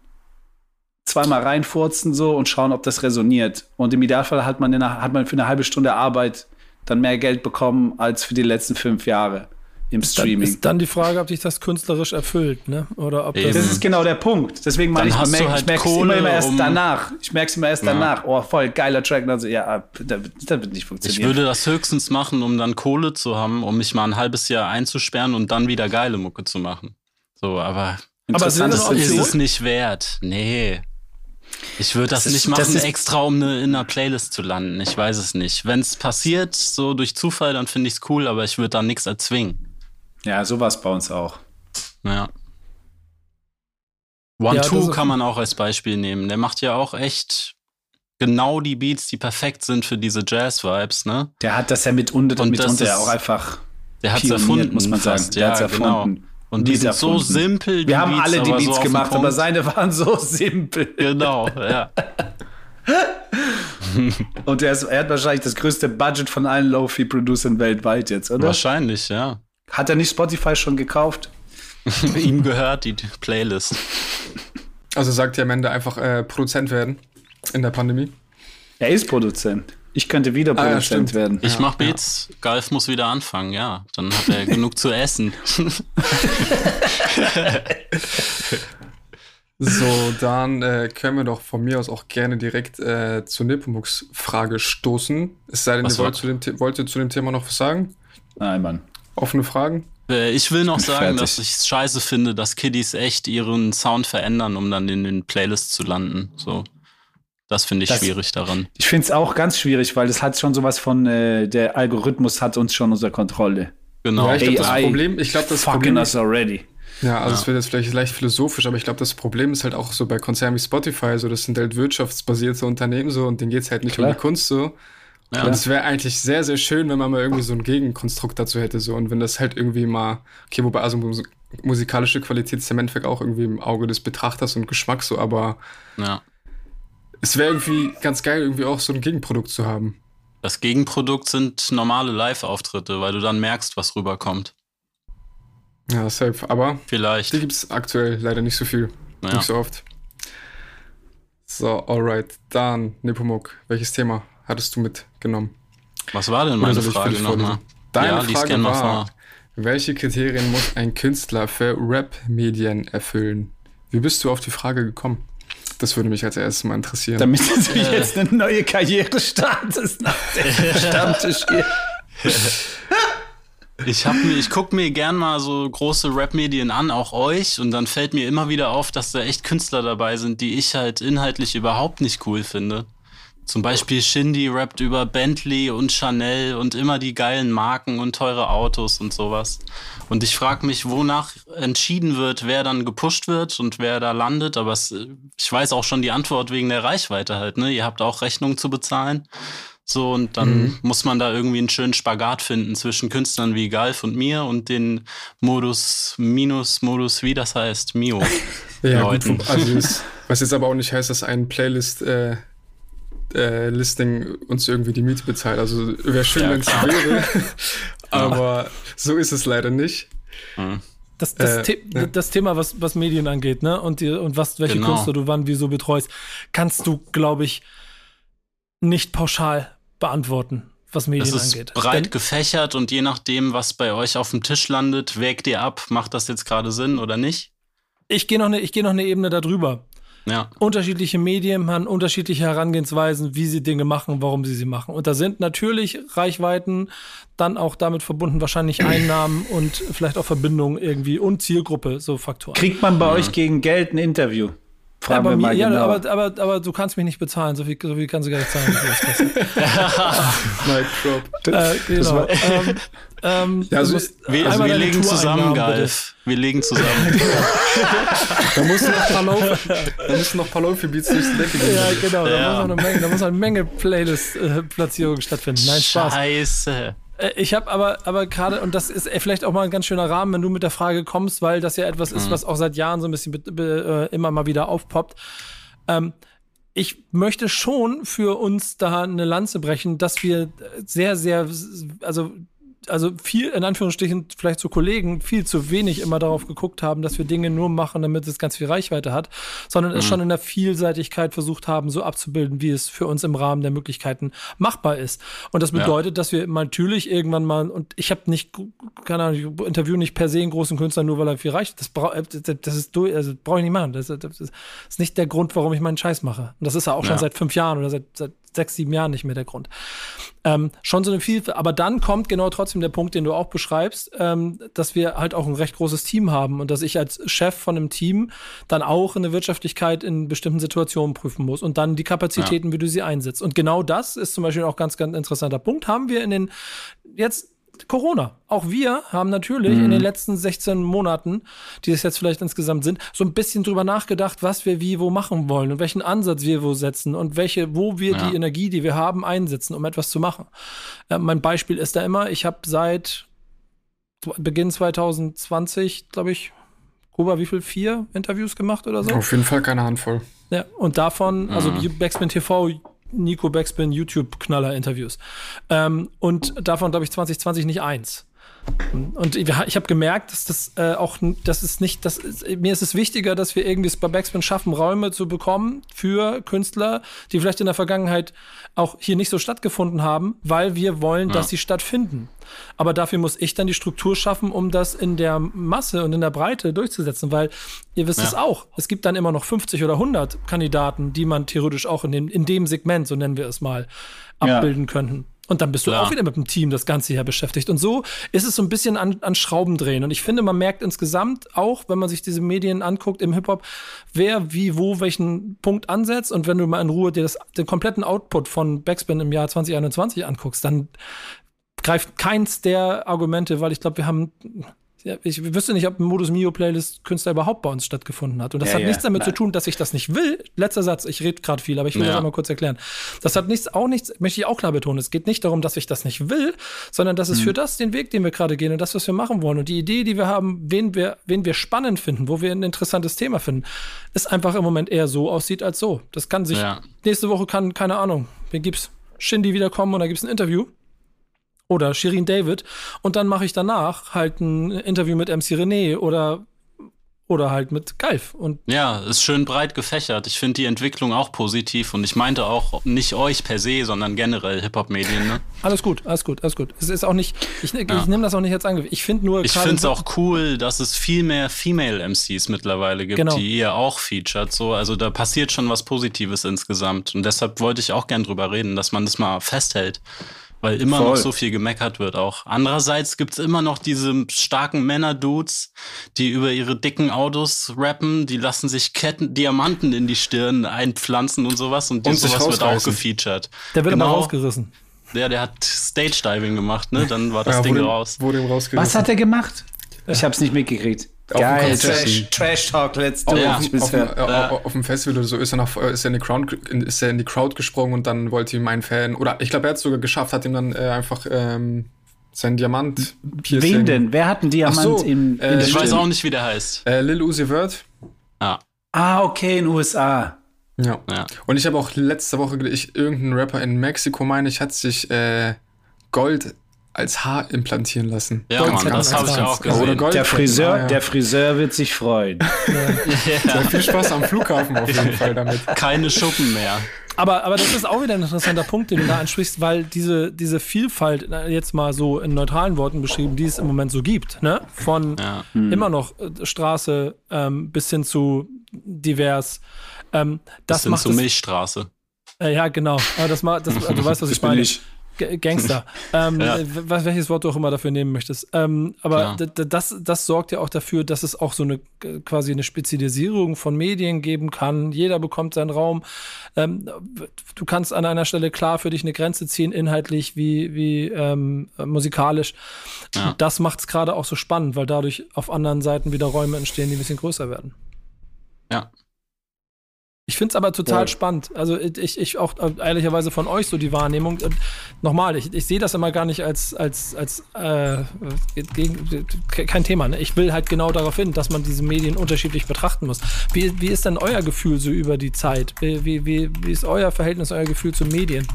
zweimal reinfurzen so und schauen, ob das resoniert. Und im Idealfall hat man, eine, hat man für eine halbe Stunde Arbeit dann mehr Geld bekommen als für die letzten fünf Jahre im Streaming. Dann ist dann die Frage, ob dich das künstlerisch erfüllt, ne? Oder ob das, das ist genau der Punkt. Deswegen meine ich, merk, halt ich merke es immer, immer erst um danach. Ich merke es immer erst ja. danach. Oh, voll geiler Track. Also, ja, das, das wird nicht funktionieren. Ich würde das höchstens machen, um dann Kohle zu haben, um mich mal ein halbes Jahr einzusperren und dann wieder geile Mucke zu machen. So, aber, aber ist, ist es nicht wert. Nee. Ich würde das, das, nicht machen, das extra um eine, in einer Playlist zu landen. Ich weiß es nicht. Wenn es passiert, so durch Zufall, dann finde ich es cool, aber ich würde da nichts erzwingen. Ja, so war es bei uns auch. Ja. One ja, Two kann man auch als Beispiel nehmen. Der macht ja auch echt genau die Beats, die perfekt sind für diese Jazz-Vibes, ne? Der hat das ja mitunter, und mitunter ja auch einfach. Der hat es erfunden, muss man sagen. Der ja, erfunden. Genau. Und die sind erfunden. so simpel. Wir haben Beats, alle die Beats so gemacht, aber seine waren so simpel. Genau, ja. Und er, ist, er, hat wahrscheinlich das größte Budget von allen Lofi-Producern weltweit jetzt, oder? Wahrscheinlich, ja. Hat er nicht Spotify schon gekauft? Ihm gehört die Playlist. Also sagt ihr am Ende einfach äh, Produzent werden in der Pandemie? Er ist Produzent. Ich könnte wieder Produzent ah, ja, werden. Ich mach Beats, ja. Galf muss wieder anfangen, ja. Dann hat er genug zu essen. so, dann äh, können wir doch von mir aus auch gerne direkt äh, zur Nepomuk's Frage stoßen. Es sei denn, ihr wollt, zu dem, wollt ihr zu dem Thema noch was sagen? Nein, Mann. Offene Fragen? Äh, ich will noch sagen, Fertig. dass ich es scheiße finde, dass Kiddies echt ihren Sound verändern, um dann in den Playlists zu landen. So. Das finde ich das, schwierig daran. Ich finde es auch ganz schwierig, weil es hat schon sowas von, äh, der Algorithmus hat uns schon unter Kontrolle. Genau. Ja, ich glaube, das Problem, ich glaube, das Problem us already. Ja, also es wird jetzt vielleicht leicht philosophisch, aber ich glaube, das Problem ist halt auch so bei Konzernen wie Spotify, so das sind halt wirtschaftsbasierte Unternehmen so und denen geht es halt nicht Klar. um die Kunst so. Ja. Und es wäre eigentlich sehr, sehr schön, wenn man mal irgendwie so ein Gegenkonstrukt dazu hätte. So. Und wenn das halt irgendwie mal, okay, wobei also musikalische Qualität ist im Endeffekt auch irgendwie im Auge des Betrachters und Geschmack so, aber ja es wäre irgendwie ganz geil, irgendwie auch so ein Gegenprodukt zu haben. Das Gegenprodukt sind normale Live-Auftritte, weil du dann merkst, was rüberkommt. Ja, safe. Aber vielleicht. Die gibt es aktuell leider nicht so viel. Naja. Nicht so oft. So, alright. Dann, Nepomuk, welches Thema hattest du mitgenommen? Was war denn meine Frage nochmal? Deine ja, Frage war, welche Kriterien muss ein Künstler für Rap-Medien erfüllen? Wie bist du auf die Frage gekommen? Das würde mich als erstes mal interessieren. Damit du äh. jetzt eine neue Karriere startest nach dem Stammtisch hier. Ich, ich gucke mir gern mal so große Rap-Medien an, auch euch, und dann fällt mir immer wieder auf, dass da echt Künstler dabei sind, die ich halt inhaltlich überhaupt nicht cool finde. Zum Beispiel Shindy rappt über Bentley und Chanel und immer die geilen Marken und teure Autos und sowas. Und ich frage mich, wonach entschieden wird, wer dann gepusht wird und wer da landet. Aber es, ich weiß auch schon die Antwort wegen der Reichweite halt. Ne? Ihr habt auch Rechnungen zu bezahlen. So, und dann mhm. muss man da irgendwie einen schönen Spagat finden zwischen Künstlern wie Galf und mir und den Modus Minus, Modus, wie das heißt, Mio. ja, Leuten. Gut, also ist, was jetzt aber auch nicht heißt, dass ein Playlist äh, äh, Listing uns irgendwie die Miete bezahlt. Also wäre schön, ja, wenn es wäre. aber so ist es leider nicht. Mhm. Das, das, äh, The ja. das, Thema, was, was Medien angeht, ne? Und, die, und was, welche genau. Künstler du wann wieso betreust, kannst du, glaube ich, nicht pauschal beantworten, was Medien angeht. es ist breit Denn, gefächert und je nachdem, was bei euch auf dem Tisch landet, wägt ihr ab, macht das jetzt gerade Sinn oder nicht? Ich gehe noch, ne, geh noch eine Ebene darüber. Ja. Unterschiedliche Medien haben unterschiedliche Herangehensweisen, wie sie Dinge machen, warum sie sie machen. Und da sind natürlich Reichweiten dann auch damit verbunden, wahrscheinlich Einnahmen und vielleicht auch Verbindungen irgendwie und Zielgruppe, so Faktoren. Kriegt man bei ja. euch gegen Geld ein Interview? Fragen ja, wir mal ja, genau. aber, aber, aber du kannst mich nicht bezahlen, so viel, so viel kannst du gar nicht zahlen. Mic drop. Äh, genau. ähm, ähm, also, wir, also wir legen zusammen, Galf. Wir legen zusammen. da musst noch paar Lauf, da müssen noch ein paar Läufe-Beats durch die Decke gehen. Ja, genau. Da, ja. Muss eine Menge, da muss eine Menge Playlist-Platzierungen stattfinden. Nein, Spaß. Scheiße. Äh, ich habe aber, aber gerade, und das ist vielleicht auch mal ein ganz schöner Rahmen, wenn du mit der Frage kommst, weil das ja etwas mhm. ist, was auch seit Jahren so ein bisschen äh, immer mal wieder aufpoppt. Ähm, ich möchte schon für uns da eine Lanze brechen, dass wir sehr, sehr, also also viel, in Anführungsstrichen, vielleicht zu Kollegen, viel zu wenig immer darauf geguckt haben, dass wir Dinge nur machen, damit es ganz viel Reichweite hat, sondern mhm. es schon in der Vielseitigkeit versucht haben, so abzubilden, wie es für uns im Rahmen der Möglichkeiten machbar ist. Und das bedeutet, ja. dass wir natürlich irgendwann mal, und ich habe nicht, keine Ahnung, ich interview nicht per se einen großen Künstler, nur weil er viel reicht. Das, bra das ist also brauche ich nicht machen. Das, das, ist nicht der Grund, warum ich meinen Scheiß mache. Und das ist ja auch schon seit fünf Jahren oder seit, seit sechs, sieben Jahren nicht mehr der Grund. Ähm, schon so eine Vielfalt, aber dann kommt genau trotzdem der Punkt, den du auch beschreibst, ähm, dass wir halt auch ein recht großes Team haben und dass ich als Chef von einem Team dann auch eine Wirtschaftlichkeit in bestimmten Situationen prüfen muss und dann die Kapazitäten, ja. wie du sie einsetzt. Und genau das ist zum Beispiel auch ganz, ganz interessanter Punkt. Haben wir in den jetzt Corona. Auch wir haben natürlich mhm. in den letzten 16 Monaten, die es jetzt vielleicht insgesamt sind, so ein bisschen drüber nachgedacht, was wir wie wo machen wollen und welchen Ansatz wir wo setzen und welche, wo wir ja. die Energie, die wir haben, einsetzen, um etwas zu machen. Äh, mein Beispiel ist da immer, ich habe seit Beginn 2020, glaube ich, Kuba, wie viel? Vier Interviews gemacht oder so? Auf jeden Fall keine Handvoll. Ja, und davon, also mhm. Backspin TV, Nico Backspin YouTube-Knaller-Interviews. Ähm, und davon, glaube ich, 2020 nicht eins. Und ich habe gemerkt, dass das äh, auch, das ist nicht, das ist, mir ist es wichtiger, dass wir irgendwie es bei Backspin schaffen, Räume zu bekommen für Künstler, die vielleicht in der Vergangenheit auch hier nicht so stattgefunden haben, weil wir wollen, ja. dass sie stattfinden. Aber dafür muss ich dann die Struktur schaffen, um das in der Masse und in der Breite durchzusetzen, weil ihr wisst ja. es auch. Es gibt dann immer noch 50 oder 100 Kandidaten, die man theoretisch auch in dem, in dem Segment, so nennen wir es mal, abbilden ja. könnten. Und dann bist du Klar. auch wieder mit dem Team das Ganze hier beschäftigt. Und so ist es so ein bisschen an, an Schrauben drehen. Und ich finde, man merkt insgesamt auch, wenn man sich diese Medien anguckt im Hip-Hop, wer wie wo welchen Punkt ansetzt. Und wenn du mal in Ruhe dir das, den kompletten Output von Backspin im Jahr 2021 anguckst, dann greift keins der Argumente, weil ich glaube, wir haben ja, ich wüsste nicht, ob ein Modus Mio Playlist Künstler überhaupt bei uns stattgefunden hat. Und das ja, hat ja, nichts damit nein. zu tun, dass ich das nicht will. Letzter Satz, ich rede gerade viel, aber ich will das einmal kurz erklären. Das hat nichts, auch nichts, möchte ich auch klar betonen. Es geht nicht darum, dass ich das nicht will, sondern dass es mhm. für das den Weg, den wir gerade gehen und das, was wir machen wollen und die Idee, die wir haben, wen wir, wen wir spannend finden, wo wir ein interessantes Thema finden, ist einfach im Moment eher so aussieht als so. Das kann sich, nächste Woche kann, keine Ahnung, wen gibt's? Shindy wiederkommen und da gibt's ein Interview oder Shirin David und dann mache ich danach halt ein Interview mit MC René oder oder halt mit Galf. Und ja, ist schön breit gefächert. Ich finde die Entwicklung auch positiv und ich meinte auch nicht euch per se, sondern generell Hip-Hop-Medien. Ne? Alles gut, alles gut, alles gut. Es ist auch nicht, ich, ja. ich nehme das auch nicht als Angriff. Ich finde nur. Ich finde es auch cool, dass es viel mehr Female-MCs mittlerweile gibt, genau. die ihr auch featured. So, also da passiert schon was Positives insgesamt. Und deshalb wollte ich auch gern drüber reden, dass man das mal festhält weil immer Voll. noch so viel gemeckert wird auch. Andererseits gibt's immer noch diese starken Männer-Dudes, die über ihre dicken Autos rappen, die lassen sich Ketten, Diamanten in die Stirn einpflanzen und sowas und, und sowas wird auch gefeatured. Der wird genau. immer rausgerissen. Ja, der hat Stage-Diving gemacht, ne? Dann war das ja, Ding wurde, raus. Wurde rausgerissen. Was hat er gemacht? Ich hab's nicht mitgekriegt. Geil, Trash, Trash Talk, let's do ja. it. Auf, auf, ja. auf, dem Festival oder so ist er, nach, ist, er in die Crowd, ist er in die Crowd gesprungen und dann wollte ihm ein Fan, oder ich glaube, er hat es sogar geschafft, hat ihm dann äh, einfach ähm, sein Diamant piercing Wen denn? Wer hat einen Diamant so, im, in äh, Ich weiß auch nicht, wie der heißt. Äh, Lil Uzi Vert. Ja. Ah, okay, in den USA. Ja. ja. Und ich habe auch letzte Woche, ich, irgendein Rapper in Mexiko, meine ich, hat sich äh, Gold als Haar implantieren lassen. Ja, Mann, das habe ich auch gesehen. Der Friseur, ja. der Friseur wird sich freuen. Ja. ja. viel Spaß am Flughafen auf jeden Fall damit. Keine Schuppen mehr. Aber, aber das ist auch wieder ein interessanter Punkt, den du da ansprichst, weil diese, diese Vielfalt, jetzt mal so in neutralen Worten beschrieben, die es im Moment so gibt, ne? Von ja. hm. immer noch äh, Straße ähm, bis hin zu divers. Ähm, das bis hin macht zur Milchstraße. Äh, ja, genau. Aber das, das, du weißt, was ich meine. Ich. Gangster. ähm, ja. welches Wort du auch immer dafür nehmen möchtest. Ähm, aber das, das sorgt ja auch dafür, dass es auch so eine quasi eine Spezialisierung von Medien geben kann. Jeder bekommt seinen Raum. Ähm, du kannst an einer Stelle klar für dich eine Grenze ziehen, inhaltlich wie, wie ähm, musikalisch. Ja. Das macht es gerade auch so spannend, weil dadurch auf anderen Seiten wieder Räume entstehen, die ein bisschen größer werden. Ja, ich finde es aber total ja. spannend. Also ich, ich auch äh, ehrlicherweise von euch so die Wahrnehmung. Und nochmal, ich, ich sehe das immer gar nicht als, als, als äh, gegen, kein Thema. Ne? Ich will halt genau darauf hin, dass man diese Medien unterschiedlich betrachten muss. Wie, wie ist denn euer Gefühl so über die Zeit? Wie, wie, wie, wie ist euer Verhältnis, euer Gefühl zu Medien?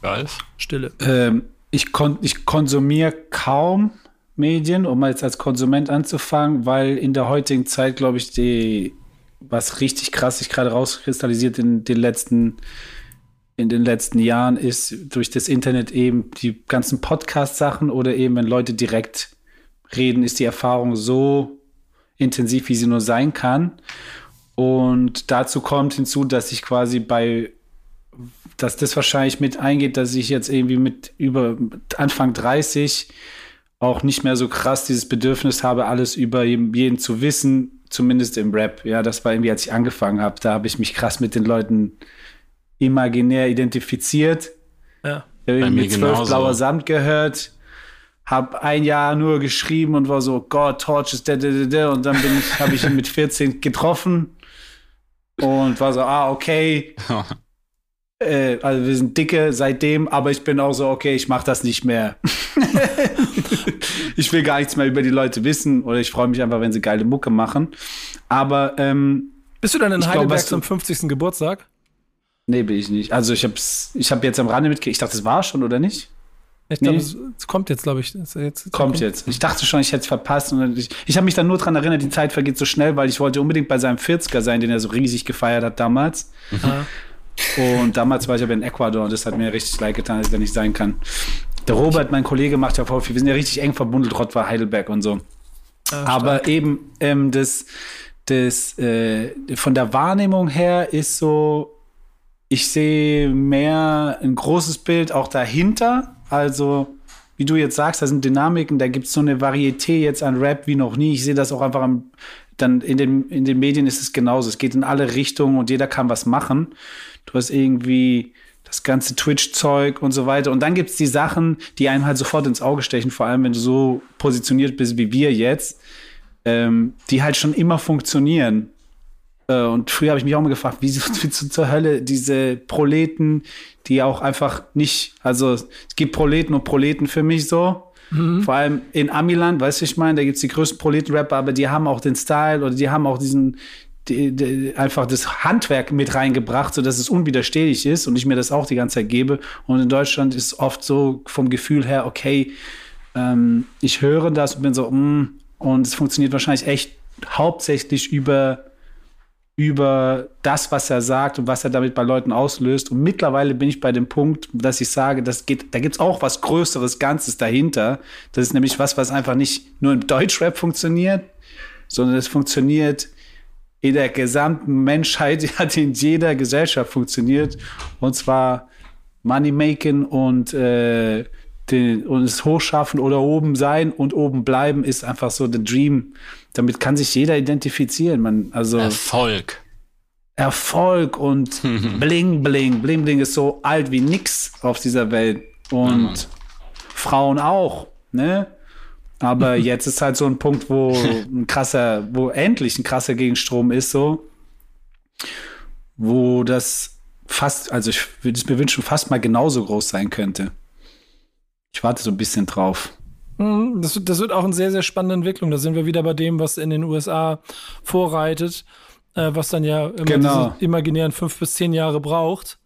Ralf? Stille. Ähm, ich, kon ich konsumiere kaum Medien, um jetzt als Konsument anzufangen, weil in der heutigen Zeit, glaube ich, die was richtig krass sich gerade rauskristallisiert in den letzten in den letzten Jahren ist durch das Internet eben die ganzen Podcast-Sachen oder eben wenn Leute direkt reden, ist die Erfahrung so intensiv, wie sie nur sein kann. Und dazu kommt hinzu, dass ich quasi bei, dass das wahrscheinlich mit eingeht, dass ich jetzt irgendwie mit über Anfang 30 auch nicht mehr so krass dieses Bedürfnis habe, alles über jeden zu wissen, zumindest im Rap. Ja, das war irgendwie, als ich angefangen habe, da habe ich mich krass mit den Leuten imaginär identifiziert. Ja. Bei mit zwölf blauer Sand gehört, hab ein Jahr nur geschrieben und war so, Gott, Torch ist der, der, der, der. Und dann bin ich, habe ich ihn mit 14 getroffen und war so, ah, okay. äh, also wir sind dicke seitdem, aber ich bin auch so, okay, ich mache das nicht mehr. ich will gar nichts mehr über die Leute wissen oder ich freue mich einfach, wenn sie geile Mucke machen. Aber ähm, bist du dann in Heidelberg glaub, zum 50. Geburtstag? Nee, bin ich nicht. Also ich habe ich hab jetzt am Rande mitgekriegt, ich dachte, das war schon, oder nicht? Ich glaube, es, es, kommt jetzt, glaube ich. Es, jetzt, kommt jetzt. Ich dachte schon, ich hätte es verpasst. Und ich ich habe mich dann nur daran erinnert, die Zeit vergeht so schnell, weil ich wollte unbedingt bei seinem 40er sein, den er so riesig gefeiert hat damals. Mhm. Und damals war ich aber in Ecuador und das hat mir richtig leid getan, dass ich da nicht sein kann. Der Robert, mein Kollege, macht ja voll viel. Wir sind ja richtig eng verbunden, Rottweil, Heidelberg und so. Ah, aber eben ähm, das, das äh, von der Wahrnehmung her ist so, ich sehe mehr ein großes Bild auch dahinter also, wie du jetzt sagst, da sind Dynamiken, da gibt es so eine Varieté jetzt an Rap wie noch nie. Ich sehe das auch einfach am, dann in den, in den Medien ist es genauso. Es geht in alle Richtungen und jeder kann was machen. Du hast irgendwie das ganze Twitch-Zeug und so weiter. Und dann gibt es die Sachen, die einem halt sofort ins Auge stechen, vor allem wenn du so positioniert bist wie wir jetzt, ähm, die halt schon immer funktionieren. Äh, und früher habe ich mich auch mal gefragt, wie, wie zur Hölle diese Proleten, die auch einfach nicht, also es gibt Proleten und Proleten für mich so. Mhm. Vor allem in Amiland, weißt du, ich meine, da gibt es die größten Proleten-Rapper, aber die haben auch den Style oder die haben auch diesen, die, die, einfach das Handwerk mit reingebracht, sodass es unwiderstehlich ist und ich mir das auch die ganze Zeit gebe. Und in Deutschland ist es oft so vom Gefühl her, okay, ähm, ich höre das und bin so, mm, und es funktioniert wahrscheinlich echt hauptsächlich über über das, was er sagt und was er damit bei Leuten auslöst. Und mittlerweile bin ich bei dem Punkt, dass ich sage, das geht, da gibt's auch was Größeres, Ganzes dahinter. Das ist nämlich was, was einfach nicht nur im Deutschrap funktioniert, sondern es funktioniert in der gesamten Menschheit, hat in jeder Gesellschaft funktioniert. Und zwar Moneymaking und äh, den, und es hochschaffen oder oben sein und oben bleiben ist einfach so der Dream. Damit kann sich jeder identifizieren. Man, also Erfolg. Erfolg und Bling Bling. Bling Bling ist so alt wie nix auf dieser Welt. Und ja, Frauen auch, ne? Aber jetzt ist halt so ein Punkt, wo ein krasser, wo endlich ein krasser Gegenstrom ist, so. Wo das fast, also ich würde es mir wünschen, fast mal genauso groß sein könnte. Ich warte so ein bisschen drauf. Mhm, das, das wird auch eine sehr, sehr spannende Entwicklung. Da sind wir wieder bei dem, was in den USA vorreitet, äh, was dann ja immer genau. diese imaginären fünf bis zehn Jahre braucht.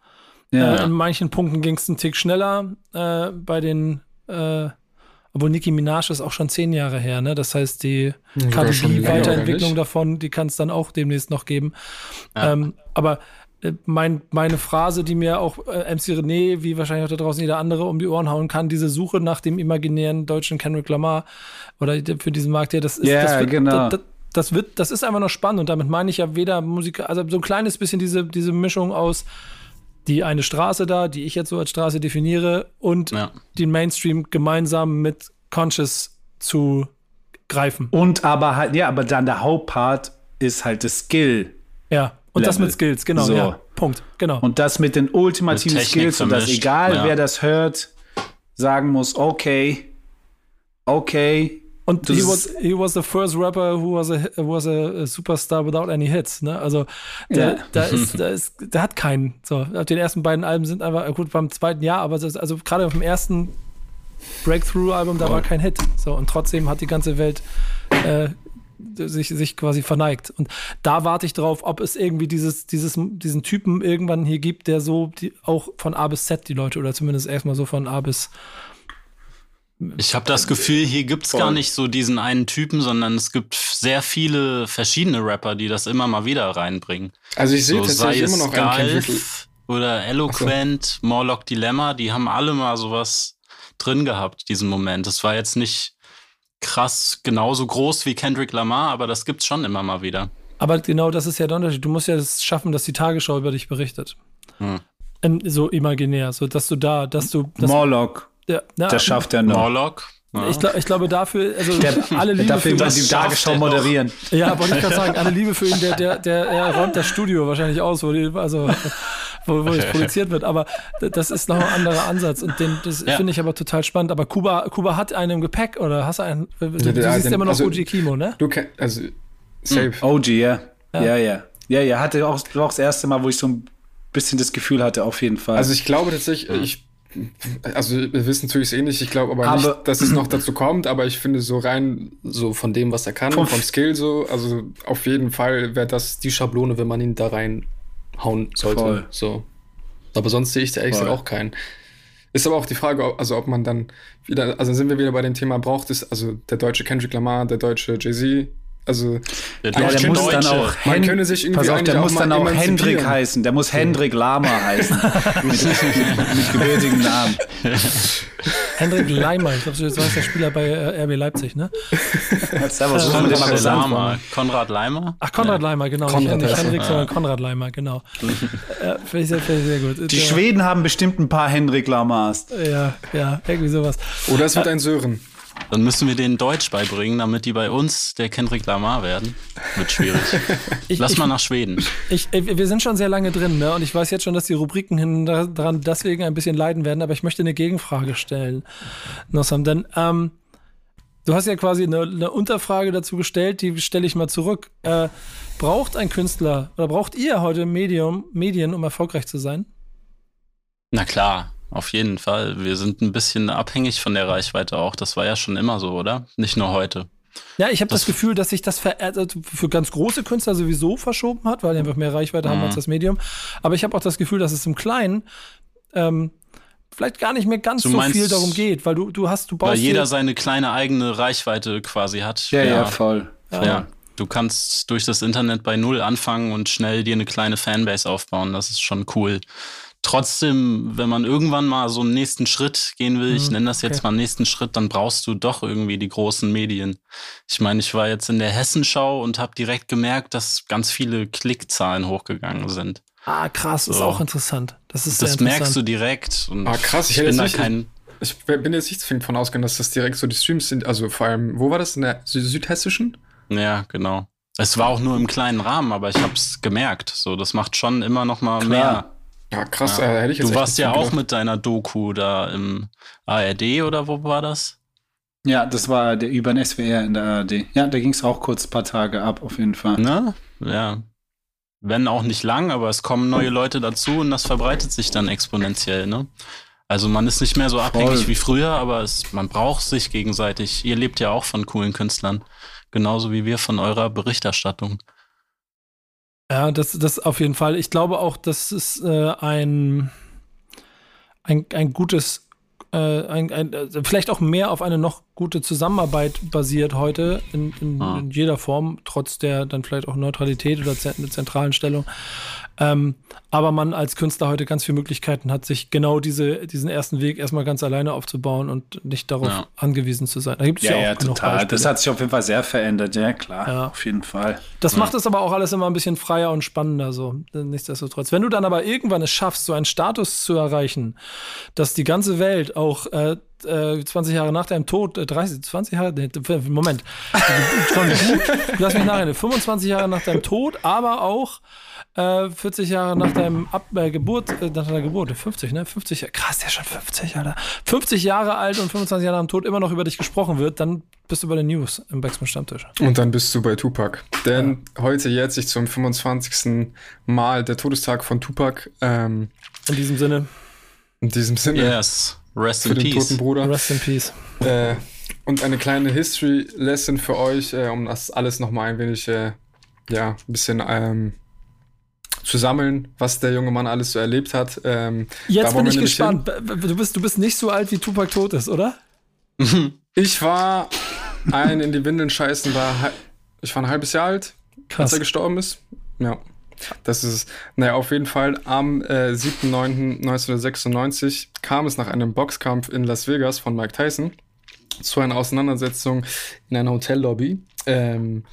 Ja. Äh, in manchen Punkten ging es einen Tick schneller. Äh, bei den, äh, obwohl Nicki Minaj ist auch schon zehn Jahre her, ne? Das heißt, die ja, KDB-Weiterentwicklung davon, die kann es dann auch demnächst noch geben. Ja. Ähm, aber äh, mein, meine Phrase, die mir auch äh, MC René, wie wahrscheinlich auch da draußen jeder andere, um die Ohren hauen kann, diese Suche nach dem imaginären deutschen Kendrick Lamar oder für diesen Markt, ja, das ist, yeah, das wird, genau. das, das, wird, das ist einfach noch spannend und damit meine ich ja weder Musiker, also so ein kleines bisschen diese, diese Mischung aus die eine Straße da, die ich jetzt so als Straße definiere und ja. den Mainstream gemeinsam mit Conscious zu greifen. Und aber halt, ja, aber dann der Hauptpart ist halt das Skill. Ja. Und Level. das mit Skills, genau. So. Ja, Punkt, genau. Und das mit den ultimativen mit Skills und dass egal ja. wer das hört, sagen muss, okay, okay. Und he was, he was the first rapper who was a, was a, superstar without any hits. Ne? Also der, ja. da ist, da ist, der hat keinen. So, den ersten beiden Alben sind einfach gut beim zweiten Jahr, aber das, also gerade auf dem ersten Breakthrough-Album, da war kein Hit. So und trotzdem hat die ganze Welt äh, sich, sich quasi verneigt. Und da warte ich drauf, ob es irgendwie dieses, dieses, diesen Typen irgendwann hier gibt, der so die, auch von A bis Z die Leute oder zumindest erstmal so von A bis ich habe das Gefühl, hier gibt es gar nicht so diesen einen Typen, sondern es gibt sehr viele verschiedene Rapper, die das immer mal wieder reinbringen. Also ich sehe so, tatsächlich immer noch einen oder Eloquent, so. Morlock Dilemma, die haben alle mal sowas drin gehabt, diesen Moment. Das war jetzt nicht krass genauso groß wie Kendrick Lamar, aber das gibt's schon immer mal wieder. Aber genau das ist ja der Unterschied. Du musst ja es schaffen, dass die Tagesschau über dich berichtet. Hm. So imaginär, so dass du da, dass du. Dass Morlock. Ja, na, das schafft er noch. Morlock. Ja. Ich, glaub, ich glaube dafür, also der, alle Liebe dafür für ihn, die Tagesschau moderieren. Ja, wollte ich gerade sagen, alle Liebe für ihn, der, der, der, er räumt das Studio wahrscheinlich aus, wo die, also wo, wo es produziert wird. Aber das ist noch ein anderer Ansatz und den, das ja. finde ich aber total spannend. Aber Kuba, Kuba hat einen im Gepäck oder hast du einen? Du, du ja, siehst den, immer noch also, OG Kimo, ne? Du kennst, also safe. Hm. OG, ja. Ja, ja. Ja, ja, ja hatte auch, war auch das erste Mal, wo ich so ein bisschen das Gefühl hatte, auf jeden Fall. Also ich glaube tatsächlich, ich also wir wissen natürlich eh nicht, ich glaube aber, aber, nicht, dass es noch dazu kommt, aber ich finde so rein so von dem, was er kann, vom, vom Skill so, also auf jeden Fall wäre das die Schablone, wenn man ihn da reinhauen sollte. Voll. So. Aber sonst sehe ich da ehrlich gesagt auch keinen. Ist aber auch die Frage, also ob man dann wieder, also sind wir wieder bei dem Thema, braucht es, also der deutsche Kendrick Lamar, der deutsche Jay-Z, also der, ja, der muss dann auch man könnte sich irgendwie pass auf, der muss dann auch Hendrik heißen. Der muss. Hendrik Lama heißen. mit, mit gebürtigen Namen. Hendrik Leimer, ich glaube, so war der Spieler bei äh, RB Leipzig, ne? Servus, äh, Konrad Leimer. Konrad Leimer? Ach, Konrad ja. Leimer, genau. Konrad nicht Hendrik, sondern Konrad Leimer, genau. äh, Finde ich, sehr, sehr gut. Die Schweden haben bestimmt ein paar Hendrik Lamars. Ja, ja, irgendwie sowas. Oder es wird ein Sören. Dann müssen wir denen Deutsch beibringen, damit die bei uns der Kendrick Lamar werden. Wird schwierig. ich, Lass ich, mal nach Schweden. Ich, wir sind schon sehr lange drin, ne? Und ich weiß jetzt schon, dass die Rubriken dran deswegen ein bisschen leiden werden, aber ich möchte eine Gegenfrage stellen. Nossam, denn ähm, du hast ja quasi eine, eine, Unterfrage dazu gestellt, die stelle ich mal zurück. Äh, braucht ein Künstler oder braucht ihr heute Medium, Medien, um erfolgreich zu sein? Na klar auf jeden Fall. Wir sind ein bisschen abhängig von der Reichweite auch. Das war ja schon immer so, oder? Nicht nur heute. Ja, ich habe das, das, Gefühl, dass sich das also für ganz große Künstler sowieso verschoben hat, weil die einfach mehr Reichweite mhm. haben als das Medium. Aber ich habe auch das Gefühl, dass es im Kleinen ähm, vielleicht gar nicht mehr ganz du so meinst, viel darum geht, weil du, du hast, du baust. Weil jeder seine kleine eigene Reichweite quasi hat. Ja, ja, ja voll. Ja. ja. Du kannst durch das Internet bei Null anfangen und schnell dir eine kleine Fanbase aufbauen. Das ist schon cool trotzdem, wenn man irgendwann mal so einen nächsten Schritt gehen will, ich mhm, nenne das jetzt okay. mal nächsten Schritt, dann brauchst du doch irgendwie die großen Medien. Ich meine, ich war jetzt in der Hessenschau und habe direkt gemerkt, dass ganz viele Klickzahlen hochgegangen sind. Ah, krass, so. ist auch interessant. Das ist Das merkst du direkt. Und ah, krass, ich, ich bin da kein. Ich bin jetzt nicht davon ausgegangen, dass das direkt so die Streams sind. Also vor allem, wo war das? In der südhessischen? Ja, genau. Es war auch nur im kleinen Rahmen, aber ich habe es gemerkt. So, das macht schon immer noch mal Klar. mehr ja, krass, ja. Äh, hätte ich jetzt Du warst ja auch mit deiner Doku da im ARD oder wo war das? Ja, das war der über den SWR in der ARD. Ja, da ging es auch kurz ein paar Tage ab, auf jeden Fall. Na, ja. Wenn auch nicht lang, aber es kommen neue Leute dazu und das verbreitet sich dann exponentiell, ne? Also man ist nicht mehr so abhängig Voll. wie früher, aber es, man braucht sich gegenseitig. Ihr lebt ja auch von coolen Künstlern, genauso wie wir von eurer Berichterstattung. Ja, das, das auf jeden Fall. Ich glaube auch, dass es äh, ein, ein, ein gutes, äh, ein, ein, also vielleicht auch mehr auf eine noch gute Zusammenarbeit basiert heute in, in, ah. in jeder Form, trotz der dann vielleicht auch Neutralität oder zentralen Stellung. Ähm, aber man als Künstler heute ganz viele Möglichkeiten hat, sich genau diese, diesen ersten Weg erstmal ganz alleine aufzubauen und nicht darauf ja. angewiesen zu sein. Da gibt es ja, ja, ja auch total. Beispiele. Das hat sich auf jeden Fall sehr verändert, ja klar, ja. auf jeden Fall. Das macht es aber auch alles immer ein bisschen freier und spannender, so nichtsdestotrotz. Wenn du dann aber irgendwann es schaffst, so einen Status zu erreichen, dass die ganze Welt auch äh, 20 äh, Jahre nach deinem Tod, 30, äh, 20 Jahre, nee, Moment, lass mich nachher, 25 Jahre nach deinem Tod, aber auch äh, 40 Jahre nach deinem Ab äh, Geburt, äh, nach deiner Geburt, 50, ne? 50, krass, der ist schon 50, Alter. 50 Jahre alt und 25 Jahre nach dem Tod immer noch über dich gesprochen wird, dann bist du bei den News im Backspin Stammtisch. Und dann bist du bei Tupac. Denn ja. heute jährt sich zum 25. Mal der Todestag von Tupac. Ähm, in diesem Sinne. In diesem Sinne. Yes. Rest für in den peace. toten Bruder. Rest in peace. Äh, und eine kleine History-Lesson für euch, äh, um das alles nochmal ein wenig, äh, ja, ein bisschen ähm, zu sammeln, was der junge Mann alles so erlebt hat. Ähm, Jetzt bin ich gespannt. Du bist, du bist nicht so alt, wie Tupac tot ist, oder? ich war ein in die Windeln scheißen, war ich war ein halbes Jahr alt, Krass. als er gestorben ist. Ja. Das ist, naja, auf jeden Fall am äh, 7.9.1996 kam es nach einem Boxkampf in Las Vegas von Mike Tyson zu einer Auseinandersetzung in einer Hotellobby ähm,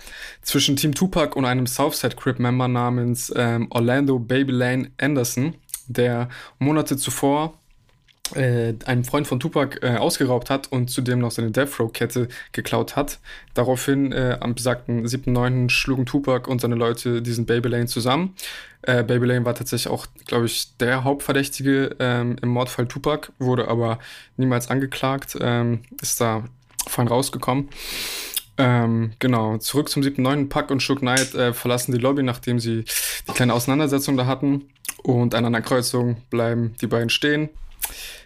zwischen Team Tupac und einem Southside Crip Member namens ähm, Orlando Babylane Anderson, der Monate zuvor äh, Freund von Tupac äh, ausgeraubt hat und zudem noch seine Death Row-Kette geklaut hat. Daraufhin, äh, am besagten 7.9. schlugen Tupac und seine Leute diesen Baby Lane zusammen. Äh, Baby Lane war tatsächlich auch, glaube ich, der Hauptverdächtige ähm, im Mordfall Tupac, wurde aber niemals angeklagt, ähm, ist da fein rausgekommen. Ähm, genau, zurück zum 7.9. Puck und Shook Knight äh, verlassen die Lobby, nachdem sie die kleine Auseinandersetzung da hatten. Und an einer Kreuzung bleiben die beiden stehen.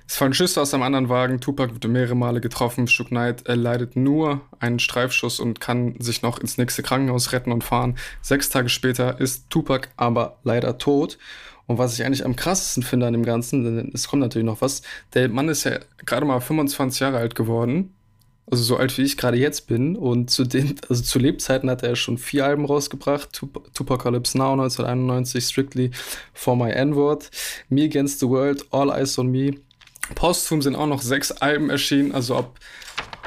Es fallen Schüsse aus einem anderen Wagen. Tupac wird mehrere Male getroffen. Shook Knight erleidet nur einen Streifschuss und kann sich noch ins nächste Krankenhaus retten und fahren. Sechs Tage später ist Tupac aber leider tot. Und was ich eigentlich am krassesten finde an dem Ganzen, denn es kommt natürlich noch was, der Mann ist ja gerade mal 25 Jahre alt geworden. Also so alt wie ich gerade jetzt bin. Und zu den, also zu Lebzeiten hat er schon vier Alben rausgebracht. Tup Tupacalypse Now 1991, Strictly For My N-Word, Me Against the World, All Eyes on Me, Posthum sind auch noch sechs Alben erschienen. Also ob,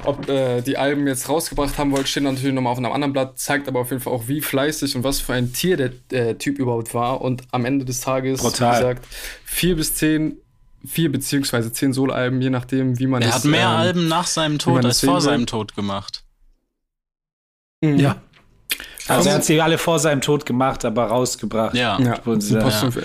ob äh, die Alben jetzt rausgebracht haben wollt, steht natürlich nochmal auf einem anderen Blatt, zeigt aber auf jeden Fall auch, wie fleißig und was für ein Tier der äh, Typ überhaupt war. Und am Ende des Tages, Brutal. wie gesagt, vier bis zehn, vier beziehungsweise zehn Solo-Alben, je nachdem, wie man Er es, hat mehr ähm, Alben nach seinem Tod als vor seinem Tod gemacht. Mhm. Ja. Also er hat sie alle vor seinem Tod gemacht, aber rausgebracht. Ja. Ja,